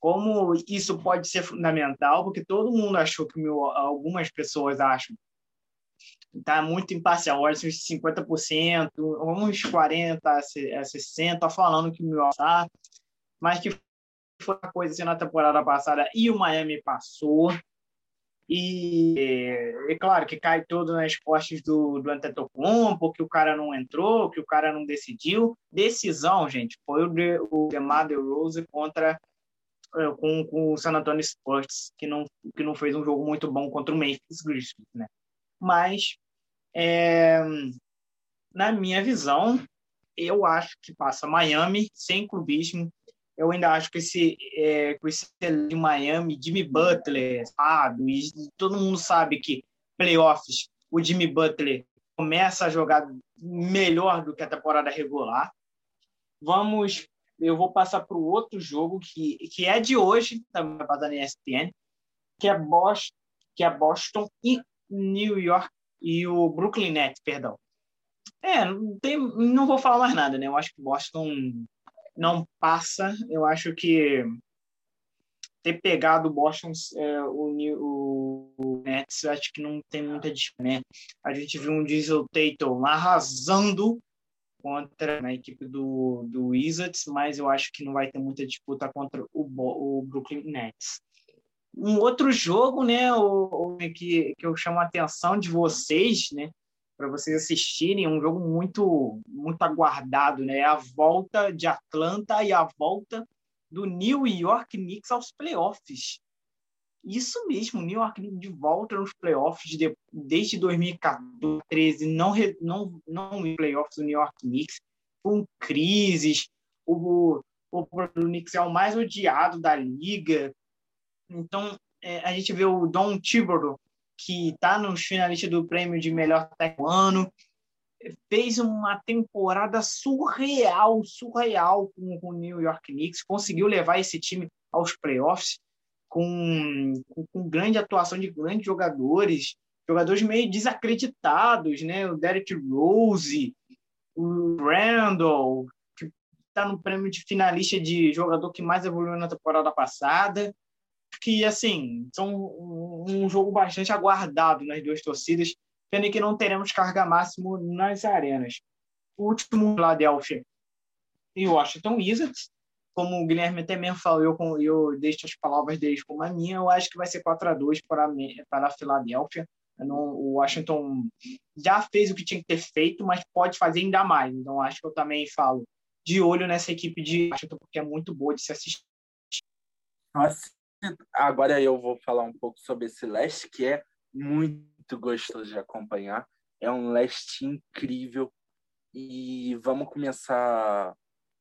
como isso pode ser fundamental, porque todo mundo achou que meu, algumas pessoas acham está muito imparcial, olha, uns 50%, uns 40% a 60%, falando que o Milwaukee está, mas que foi uma coisa assim na temporada passada e o Miami passou. E é claro que cai tudo nas costas do, do Antetokounmpo, que o cara não entrou, que o cara não decidiu. Decisão, gente, foi o, de, o DeMar DeRozan contra é, com, com o San Antonio Spurs, que não, que não fez um jogo muito bom contra o Memphis Grizzlies, né? Mas, é, na minha visão, eu acho que passa Miami sem clubismo, eu ainda acho que esse, é, com esse de Miami, Jimmy Butler, sabe? E todo mundo sabe que playoffs, o Jimmy Butler começa a jogar melhor do que a temporada regular. Vamos, eu vou passar para o outro jogo que, que é de hoje, também vai passar na ESPN, que é Boston, que é Boston e New York e o Brooklyn Nets, perdão. É, não, tem, não vou falar mais nada, né? Eu acho que Boston não passa. Eu acho que ter pegado o Boston, é, o, o, Nets, acho que não tem muita diferença. Né? A gente viu um Diesel Tatum arrasando contra a equipe do, do Wizards, mas eu acho que não vai ter muita disputa contra o, o Brooklyn Nets. Um outro jogo, né, o, o, que, que eu chamo a atenção de vocês, né, para vocês assistirem, um jogo muito muito aguardado, né? É a volta de Atlanta e a volta do New York Knicks aos playoffs. Isso mesmo, New York Knicks de volta nos playoffs de, desde 2014, não não não playoffs do New York Knicks com crises. O o, Knicks é o mais odiado da liga. Então, é, a gente vê o Don Thibodeau que está nos finalistas do prêmio de melhor ano. fez uma temporada surreal, surreal com, o New York Knicks, conseguiu levar esse time aos playoffs com, com, com grande atuação de grandes jogadores, jogadores meio desacreditados, né? O Derek Rose, o Randall, que está no prêmio de finalista de jogador que mais evoluiu na temporada passada, que assim são um jogo bastante aguardado nas duas torcidas, tendo que não teremos carga máximo nas arenas. O último, Philadelphia e Washington Wizards, como o Guilherme também falou, eu, eu deixo as palavras deles como a minha, eu acho que vai ser 4 a 2 para, para a Filadélfia. O Washington já fez o que tinha que ter feito, mas pode fazer ainda mais. Então, acho que eu também falo de olho nessa equipe de Washington, porque é muito boa de se assistir. Nossa, agora eu vou falar um pouco sobre esse leste, que é muito gostoso de acompanhar. É um leste incrível. E vamos começar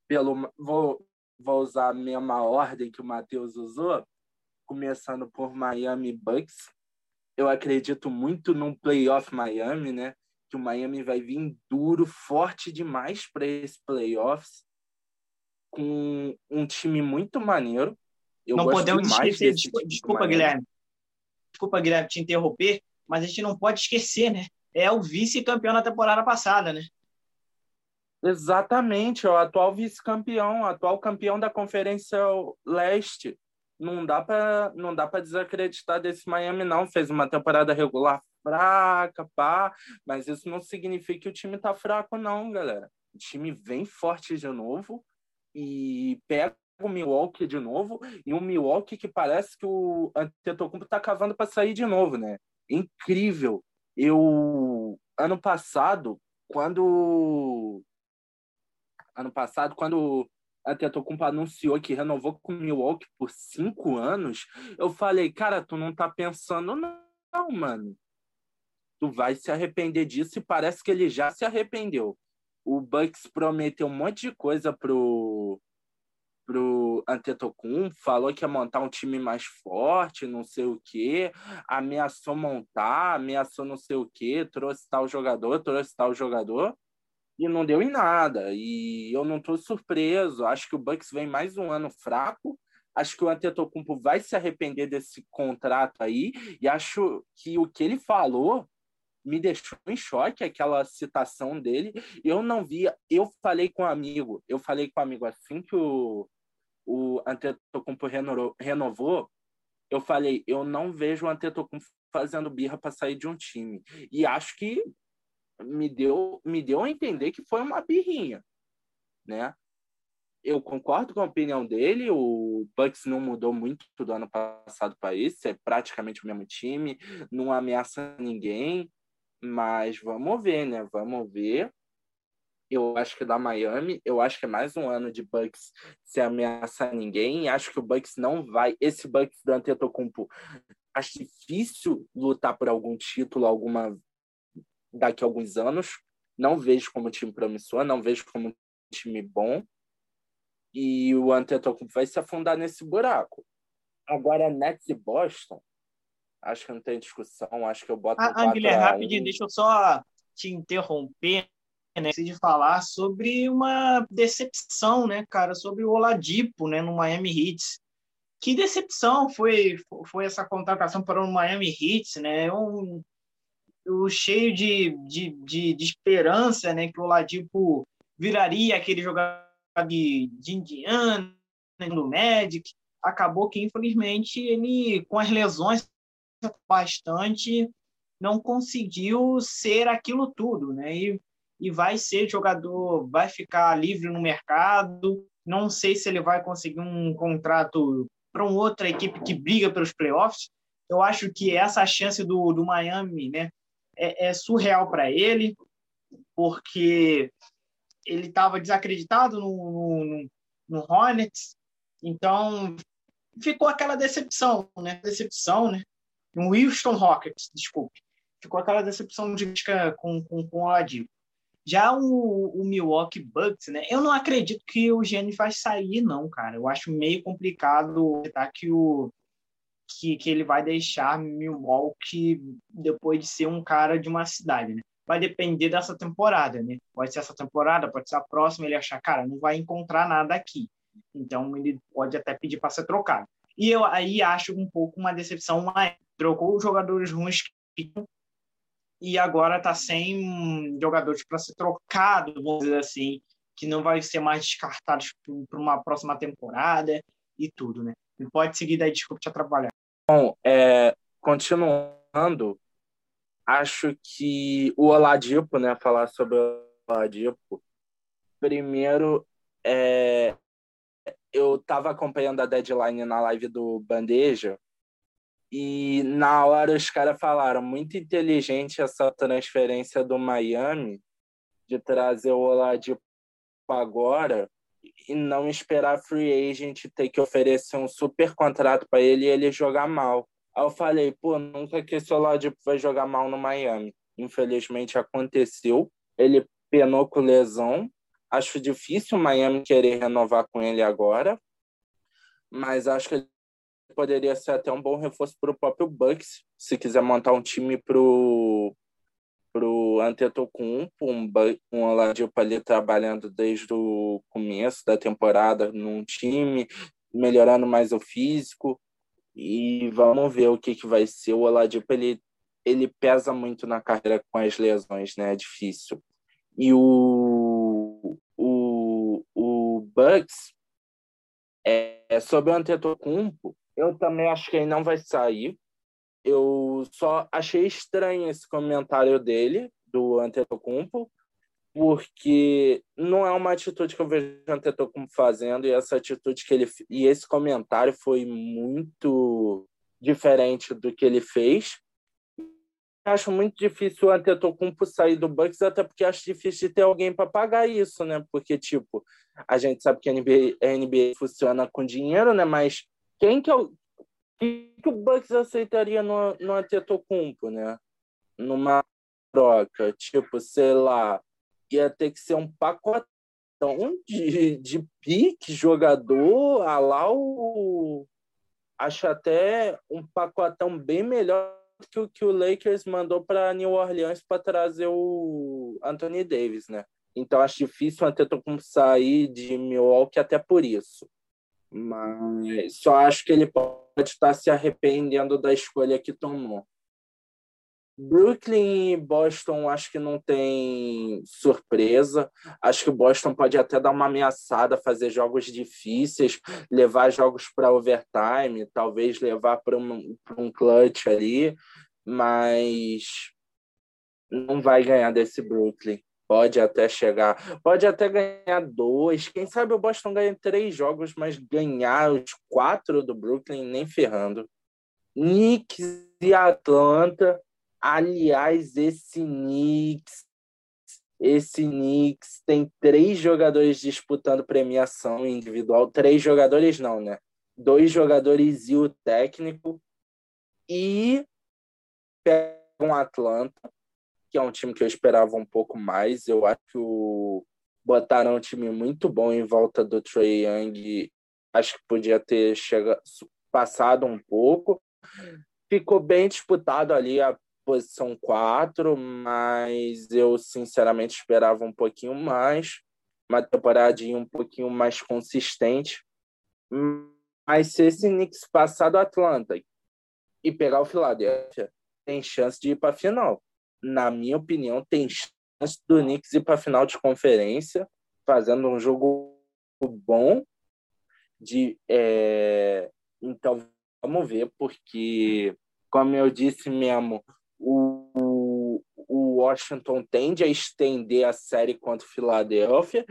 pelo. Vou, vou usar a mesma ordem que o Matheus usou, começando por Miami Bucks. Eu acredito muito num playoff Miami, né? Que o Miami vai vir duro, forte demais para esse playoffs, com um time muito maneiro. Eu não podemos esquecer, desculpa, desculpa Guilherme. Desculpa, Guilherme, te interromper, mas a gente não pode esquecer, né? É o vice-campeão na temporada passada, né? Exatamente, o atual vice-campeão, o atual campeão da Conferência Leste. Não dá para não dá para desacreditar desse Miami não, fez uma temporada regular fraca, pá, mas isso não significa que o time tá fraco não, galera. O time vem forte de novo e pega o Milwaukee de novo e um Milwaukee que parece que o Antetokounmpo tá cavando para sair de novo, né? Incrível. Eu ano passado, quando ano passado, quando Antetokounmpo anunciou que renovou com o Milwaukee por cinco anos, eu falei, cara, tu não tá pensando não, mano. Tu vai se arrepender disso e parece que ele já se arrependeu. O Bucks prometeu um monte de coisa pro pro Antetokounmpo, falou que ia montar um time mais forte, não sei o quê, ameaçou montar, ameaçou não sei o quê, trouxe tal jogador, trouxe tal jogador e não deu em nada. E eu não estou surpreso. Acho que o Bucks vem mais um ano fraco. Acho que o Antetokounmpo vai se arrepender desse contrato aí. E acho que o que ele falou me deixou em choque, aquela citação dele. Eu não via. Eu falei com um amigo. Eu falei com um amigo assim que o, o Antetokounmpo renovou. Eu falei, eu não vejo o Antetokounmpo fazendo birra para sair de um time. E acho que me deu, me deu a entender que foi uma birrinha, né? Eu concordo com a opinião dele, o Bucks não mudou muito do ano passado para esse, é praticamente o mesmo time, não ameaça ninguém, mas vamos ver, né? Vamos ver. Eu acho que da Miami, eu acho que é mais um ano de Bucks sem ameaçar ninguém. Acho que o Bucks não vai. Esse Bucks do Antetokounmpo, acho difícil lutar por algum título, alguma daqui a alguns anos. Não vejo como time promissor, não vejo como time bom. E o Antetokounmpo vai se afundar nesse buraco. Agora, Nets e Boston, acho que não tem discussão. Acho que eu boto. Ah, Guilherme, rapidinho, deixa eu só te interromper né, de falar sobre uma decepção, né, cara, sobre o Oladipo, né, no Miami Heat. Que decepção foi foi essa contratação para o Miami Heat, né? É um cheio de, de, de, de, esperança, né, que o Oladipo viraria aquele jogador de, de Indiana, do Magic, acabou que, infelizmente, ele, com as lesões bastante, não conseguiu ser aquilo tudo, né, e, e vai ser jogador, vai ficar livre no mercado, não sei se ele vai conseguir um contrato para uma outra equipe que briga pelos playoffs, eu acho que essa chance do, do Miami, né, é, é surreal para ele, porque ele estava desacreditado no, no, no, Hornets, então ficou aquela decepção, né? Decepção, né? No Houston Rockets, desculpe. Ficou aquela decepção de com, com, com o. Já o, o, Milwaukee Bucks, né? Eu não acredito que o Giannis vai sair, não, cara. Eu acho meio complicado tá, que o que, que ele vai deixar Milwaukee depois de ser um cara de uma cidade, né? vai depender dessa temporada, né? Pode ser essa temporada, pode ser a próxima, ele achar, cara, não vai encontrar nada aqui. Então ele pode até pedir para ser trocado. E eu aí acho um pouco uma decepção, mas trocou os jogadores ruins e agora está sem jogadores para ser trocado, vamos dizer assim, que não vai ser mais descartados para uma próxima temporada e tudo, né? Ele pode seguir daí, desculpa te atrapalhar. Bom, é, continuando, acho que o Oladipo, né, falar sobre o Oladipo, primeiro, é, eu estava acompanhando a deadline na live do Bandeja e na hora os caras falaram muito inteligente essa transferência do Miami de trazer o Oladipo agora e não esperar free agent ter que oferecer um super contrato para ele e ele jogar mal. Aí eu falei, pô, nunca que esse Oladipo vai jogar mal no Miami. Infelizmente aconteceu. Ele penou com lesão. Acho difícil o Miami querer renovar com ele agora, mas acho que poderia ser até um bom reforço para o próprio Bucks, se quiser montar um time pro pro Antetokounmpo, um, um Oladipo ali trabalhando desde o começo da temporada num time, melhorando mais o físico, e vamos ver o que, que vai ser. O Oladipo, ele, ele pesa muito na carreira com as lesões, né? É difícil. E o, o, o Bucks, é, sobre o Antetokounmpo, eu também acho que ele não vai sair. Eu só achei estranho esse comentário dele, do Antetokounmpo, porque não é uma atitude que eu vejo o Antetokounmpo fazendo e essa atitude que ele e esse comentário foi muito diferente do que ele fez. Acho muito difícil o Antetokounmpo sair do Bucks, até porque acho difícil de ter alguém para pagar isso, né? Porque tipo, a gente sabe que a NBA, a NBA funciona com dinheiro, né? Mas quem que o que, que o Bucks aceitaria no, no Antetokounmpo, né? Numa troca, tipo, sei lá, ia ter que ser um pacotão de, de pique, jogador, a lá o. Acho até um pacotão bem melhor que o que o Lakers mandou para New Orleans para trazer o Anthony Davis, né? Então acho difícil o Antetokounmpo sair de Milwaukee até por isso. Mas só acho que ele pode estar se arrependendo da escolha que tomou. Brooklyn e Boston acho que não tem surpresa. Acho que Boston pode até dar uma ameaçada, fazer jogos difíceis, levar jogos para overtime, talvez levar para um, um clutch ali, mas não vai ganhar desse Brooklyn. Pode até chegar, pode até ganhar dois. Quem sabe o Boston ganha três jogos, mas ganhar os quatro do Brooklyn nem ferrando. Knicks e Atlanta Aliás, esse Knicks, esse Knicks tem três jogadores disputando premiação individual. Três jogadores não, né? Dois jogadores e o técnico. E pegam Atlanta, que é um time que eu esperava um pouco mais. Eu acho que o... botaram um time muito bom em volta do Trey Young. Acho que podia ter chegado, passado um pouco. Ficou bem disputado ali a posição 4, mas eu sinceramente esperava um pouquinho mais, uma temporadinha um pouquinho mais consistente. Mas se esse Knicks passar do Atlanta e pegar o Philadelphia, tem chance de ir para a final. Na minha opinião, tem chance do Knicks ir para a final de conferência, fazendo um jogo bom. De, é... Então, vamos ver, porque, como eu disse mesmo, o, o Washington tende a estender a série contra o Philadelphia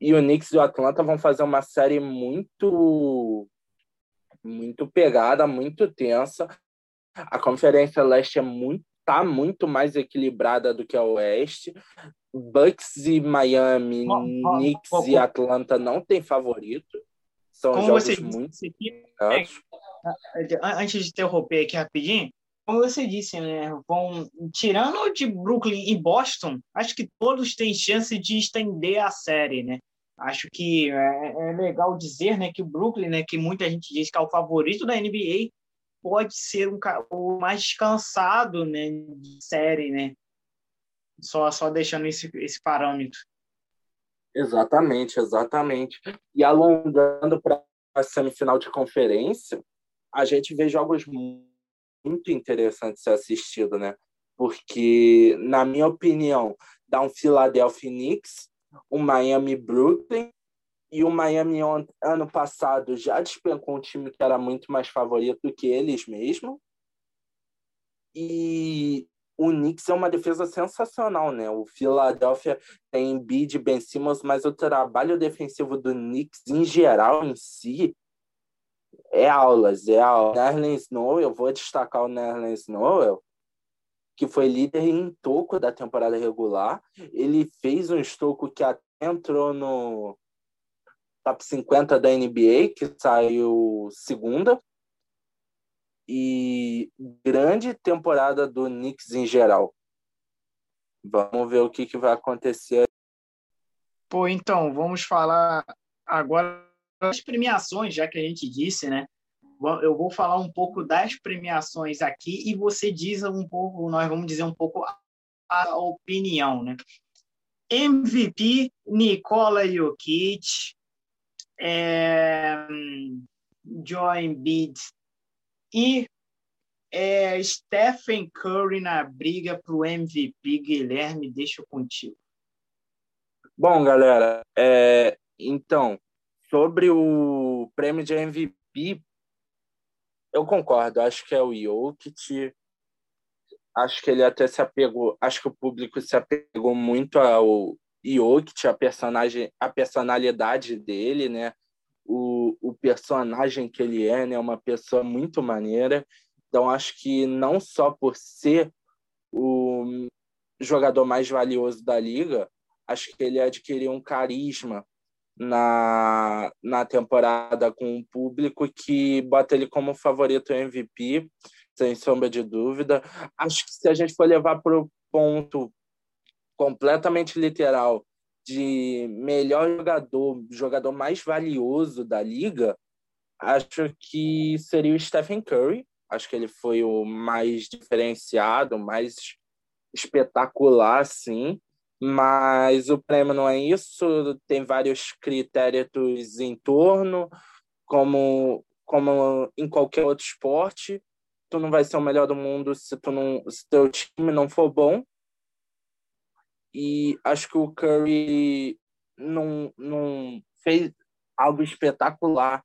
e o Knicks e o Atlanta vão fazer uma série muito muito pegada, muito tensa. A Conferência Leste é muito tá muito mais equilibrada do que a Oeste. Bucks e Miami, oh, Knicks oh, oh, e Atlanta não tem favorito. São Como jogos muito. Disse, antes de interromper aqui rapidinho, como você disse, né? Vão tirando de Brooklyn e Boston, acho que todos têm chance de estender a série, né? Acho que é, é, legal dizer, né, que o Brooklyn, né, que muita gente diz que é o favorito da NBA, pode ser um, o mais descansado, né, de série, né? Só, só deixando esse, esse parâmetro. Exatamente, exatamente. E alongando para a semifinal de conferência, a gente vê jogos muito interessantes ser assistido, né? Porque, na minha opinião, dá um Philadelphia Knicks, um Miami Brooklyn e o Miami ano passado já despencou um time que era muito mais favorito do que eles mesmos. E o Knicks é uma defesa sensacional, né? O Philadelphia tem bid Ben Simmons, mas o trabalho defensivo do Knicks em geral em si é aulas, é aulas. Nerlens Snow, eu vou destacar o Nerlens Snow, que foi líder em toco da temporada regular. Ele fez um estoco que até entrou no top 50 da NBA, que saiu segunda e grande temporada do Knicks em geral. Vamos ver o que, que vai acontecer. Pô, então, vamos falar agora das premiações, já que a gente disse, né? Eu vou falar um pouco das premiações aqui e você diz um pouco, nós vamos dizer um pouco a opinião, né? MVP Nikola Jokic, é, Joe Embiid e é, Stephen Curry na briga para o MVP. Guilherme, deixa contigo. Bom, galera, é, então, sobre o prêmio de MVP, eu concordo. Acho que é o Jokic. Acho que ele até se apegou. Acho que o público se apegou muito ao Jokic, a personagem, a personalidade dele, né? o, o personagem que ele é, né? Uma pessoa muito maneira. Então, acho que não só por ser o jogador mais valioso da liga, acho que ele adquiriu um carisma na, na temporada com o público que bota ele como favorito MVP, sem sombra de dúvida. Acho que se a gente for levar para o ponto completamente literal, de melhor jogador, jogador mais valioso da liga, acho que seria o Stephen Curry. Acho que ele foi o mais diferenciado, mais espetacular, sim. Mas o prêmio não é isso, tem vários critérios em torno, como, como em qualquer outro esporte. Tu não vai ser o melhor do mundo se tu não, se teu time não for bom. E acho que o Curry não, não fez algo espetacular,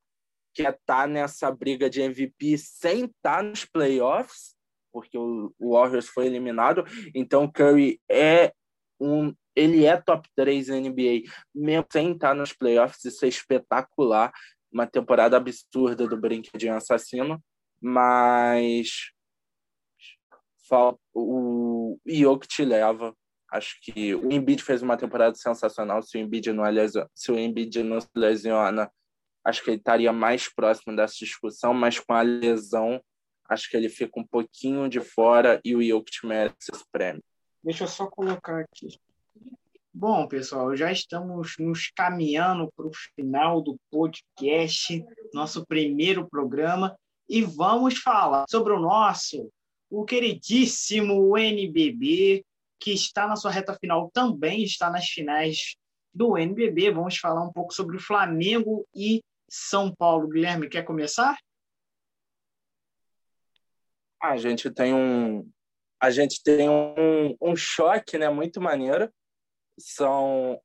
que é estar tá nessa briga de MVP sem estar tá nos playoffs, porque o Warriors foi eliminado. Então, o Curry é um ele é top 3 na NBA, mesmo sem estar tá nos playoffs, isso é espetacular. Uma temporada absurda do Brinquedinho Assassino, mas o Jokic te leva. Acho que o Embiid fez uma temporada sensacional. Se o Embiid não, é se o Embiid não se lesiona, acho que ele estaria mais próximo dessa discussão, mas com a lesão, acho que ele fica um pouquinho de fora e o Jokic merece esse prêmio. Deixa eu só colocar aqui. Bom, pessoal, já estamos nos caminhando para o final do podcast, nosso primeiro programa, e vamos falar sobre o nosso, o queridíssimo NBB, que está na sua reta final, também está nas finais do NBB. Vamos falar um pouco sobre o Flamengo e São Paulo. Guilherme, quer começar? A gente tem um, a gente tem um, um choque, né, muito maneiro. São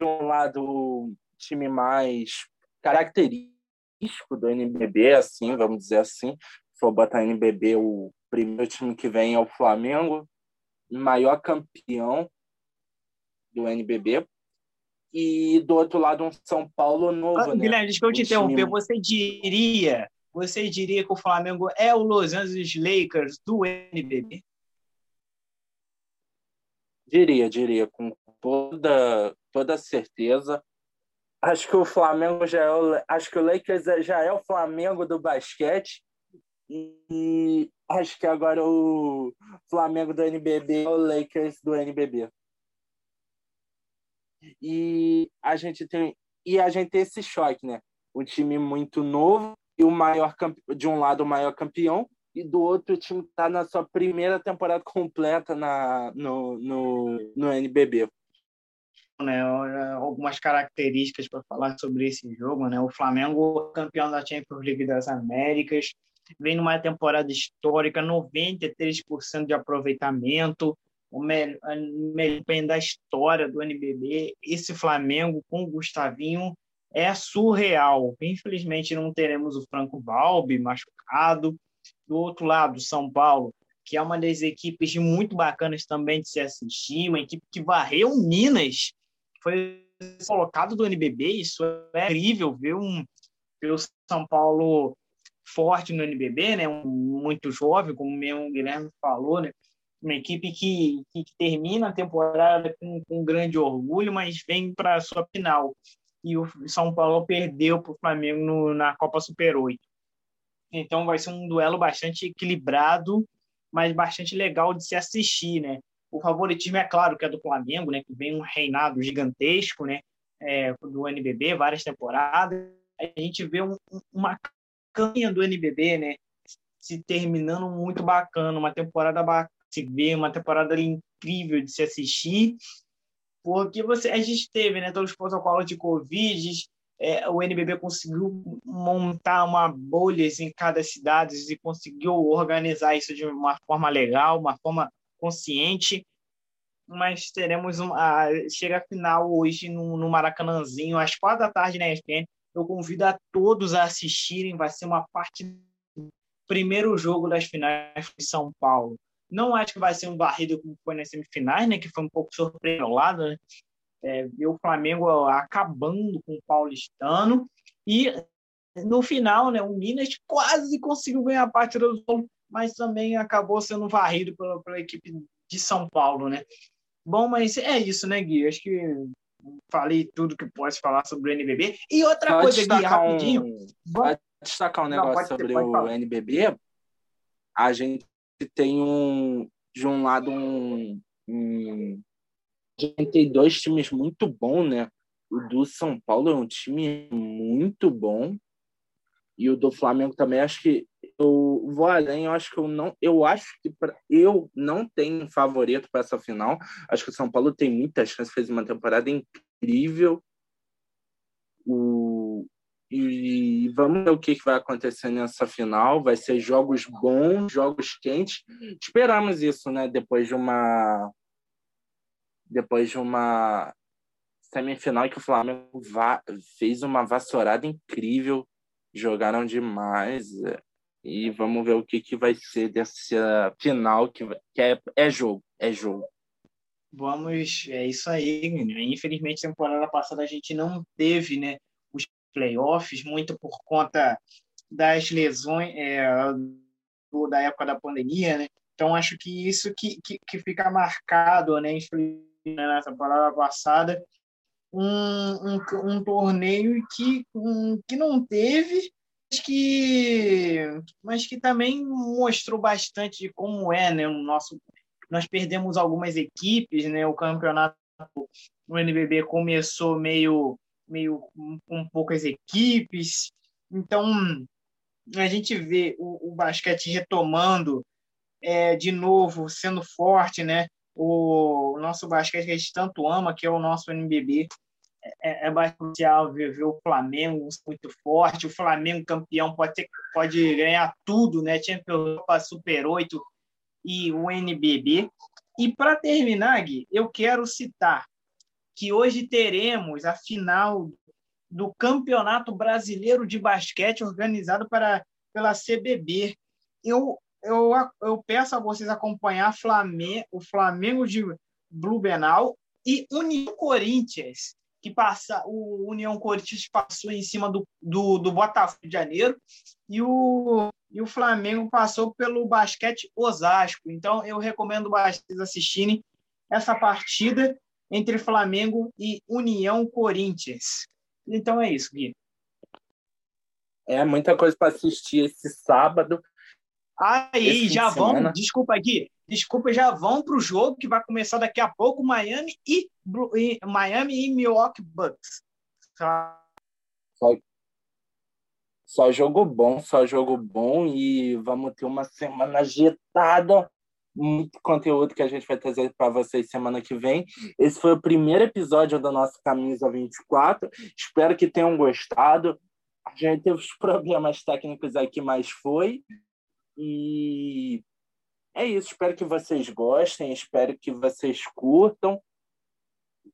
de um lado o time mais característico do NBB, assim, vamos dizer assim. Se for botar NBB, o primeiro time que vem é o Flamengo, maior campeão do NBB. E do outro lado, um São Paulo novo. Ah, né? Guilherme, deixa eu te interromper. Você diria, você diria que o Flamengo é o Los Angeles Lakers do NBB? Diria, diria, com toda, toda certeza. Acho que o Flamengo já é o, acho que o Lakers já é o Flamengo do basquete e acho que agora o Flamengo do NBB é o Lakers do NBB. E a gente tem e a gente tem esse choque, né? Um time muito novo e o maior de um lado o maior campeão e do outro time que está na sua primeira temporada completa na, no, no, no NBB. Né, algumas características para falar sobre esse jogo. Né? O Flamengo, campeão da Champions League das Américas, vem numa temporada histórica, 93% de aproveitamento, o melhor da história do NBB. Esse Flamengo com o Gustavinho é surreal. Infelizmente não teremos o Franco Balbi machucado. Do outro lado, São Paulo, que é uma das equipes muito bacanas também de se assistir, uma equipe que varreu Minas, foi colocado do NBB, isso é incrível ver um ver o São Paulo forte no NBB, né? Um, muito jovem, como mesmo o Guilherme falou, né? Uma equipe que, que termina a temporada com, com grande orgulho, mas vem para a sua final. E o São Paulo perdeu para o Flamengo no, na Copa Super 8. Então vai ser um duelo bastante equilibrado, mas bastante legal de se assistir, né? O favoritismo é claro que é do Flamengo, né? Que vem um reinado gigantesco, né? É, do NBB, várias temporadas. A gente vê um, uma campanha do NBB, né? Se terminando muito bacana, uma temporada bacana, se vê uma temporada incrível de se assistir, porque você a gente teve, né? Todos os protocolos de Covid, é, o NBB conseguiu montar uma bolha em cada cidade e conseguiu organizar isso de uma forma legal, uma forma consciente. Mas teremos uma. Chega a final hoje no, no Maracanãzinho, às quatro da tarde na ESPN. Eu convido a todos a assistirem. Vai ser uma parte primeiro jogo das finais de São Paulo. Não acho que vai ser um barrido como foi nas semifinais, né? Que foi um pouco surpreendente, né? É, ver o Flamengo acabando com o paulistano e no final, né, o Minas quase conseguiu ganhar a partida do jogo, mas também acabou sendo varrido pela, pela equipe de São Paulo, né? Bom, mas é isso, né, Gui? Acho que falei tudo que pode falar sobre o NBB. E outra pode coisa, Gui, rapidinho. Um, pode destacar um negócio Não, sobre ter, o NBB. A gente tem um, de um lado, um, um a gente tem dois times muito bons, né? O do São Paulo é um time muito bom. E o do Flamengo também, acho que eu vou além, eu acho que eu não, eu acho que pra, eu não tenho favorito para essa final. Acho que o São Paulo tem muitas chances, fez uma temporada incrível. O, e vamos ver o que vai acontecer nessa final. Vai ser jogos bons, jogos quentes. Esperamos isso, né? Depois de uma depois de uma semifinal que o Flamengo fez uma vassourada incrível, jogaram demais. E vamos ver o que, que vai ser dessa final, que, que é, é jogo, é jogo. Vamos, é isso aí, Infelizmente, temporada passada a gente não teve né, os playoffs, muito por conta das lesões é, da época da pandemia, né? Então, acho que isso que, que, que fica marcado, né? nessa temporada passada, um, um, um torneio que, um, que não teve, que, mas que também mostrou bastante de como é né, o nosso. Nós perdemos algumas equipes, né? O campeonato no NBB começou meio, meio com poucas equipes, então a gente vê o, o basquete retomando é, de novo, sendo forte, né? o nosso basquete que a gente tanto ama, que é o nosso NBB. É, é bastante ver, ver o Flamengo muito forte. O Flamengo campeão pode, ter, pode ganhar tudo, né? Champions Super 8 e o NBB. E para terminar, Gui, eu quero citar que hoje teremos a final do Campeonato Brasileiro de Basquete organizado para, pela CBB. Eu eu, eu peço a vocês acompanhar Flamengo, o Flamengo de Blumenau e União Corinthians, que passa, o União Corinthians passou em cima do, do, do Botafogo de Janeiro e o, e o Flamengo passou pelo basquete Osasco. Então, eu recomendo vocês assistirem essa partida entre Flamengo e União Corinthians. Então é isso, Gui. É muita coisa para assistir esse sábado. Aí, já vão, semana. desculpa aqui, desculpa, já vão para o jogo que vai começar daqui a pouco, Miami e, e Miami e Milwaukee Bucks. Só, Só jogo bom, só jogo bom e vamos ter uma semana agitada. Muito conteúdo que a gente vai trazer para vocês semana que vem. Esse foi o primeiro episódio da nossa Camisa 24. Espero que tenham gostado. A gente teve os problemas técnicos aqui, mas foi. E é isso. Espero que vocês gostem, espero que vocês curtam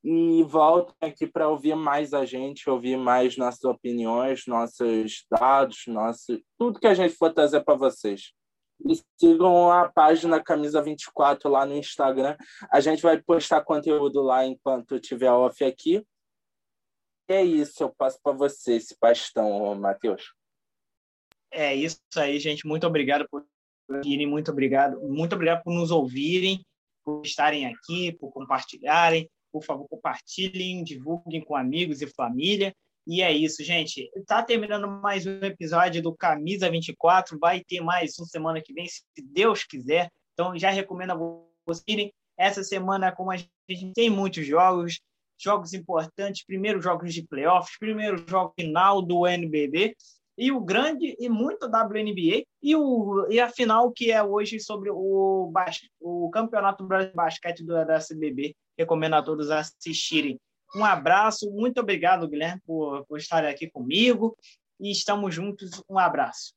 e voltem aqui para ouvir mais a gente, ouvir mais nossas opiniões, nossos dados, nosso, tudo que a gente for trazer para vocês. E sigam a página Camisa 24 lá no Instagram. A gente vai postar conteúdo lá enquanto tiver off aqui. E é isso, eu passo para você esse pastão, Matheus. É isso aí, gente. Muito obrigado por irem, muito obrigado, muito obrigado por nos ouvirem, por estarem aqui, por compartilharem por favor, compartilhem, divulguem com amigos e família. E é isso, gente. Tá terminando mais um episódio do Camisa 24. Vai ter mais um semana que vem, se Deus quiser. Então, já recomendo a vocês irem. Essa semana, como a gente tem muitos jogos, jogos importantes, primeiros jogos de playoffs, primeiro jogo final do NBB e o grande e muito WNBA e, o, e a final que é hoje sobre o, o Campeonato Brasileiro de Basquete do, da CBB. Recomendo a todos assistirem. Um abraço, muito obrigado, Guilherme, por, por estar aqui comigo e estamos juntos. Um abraço.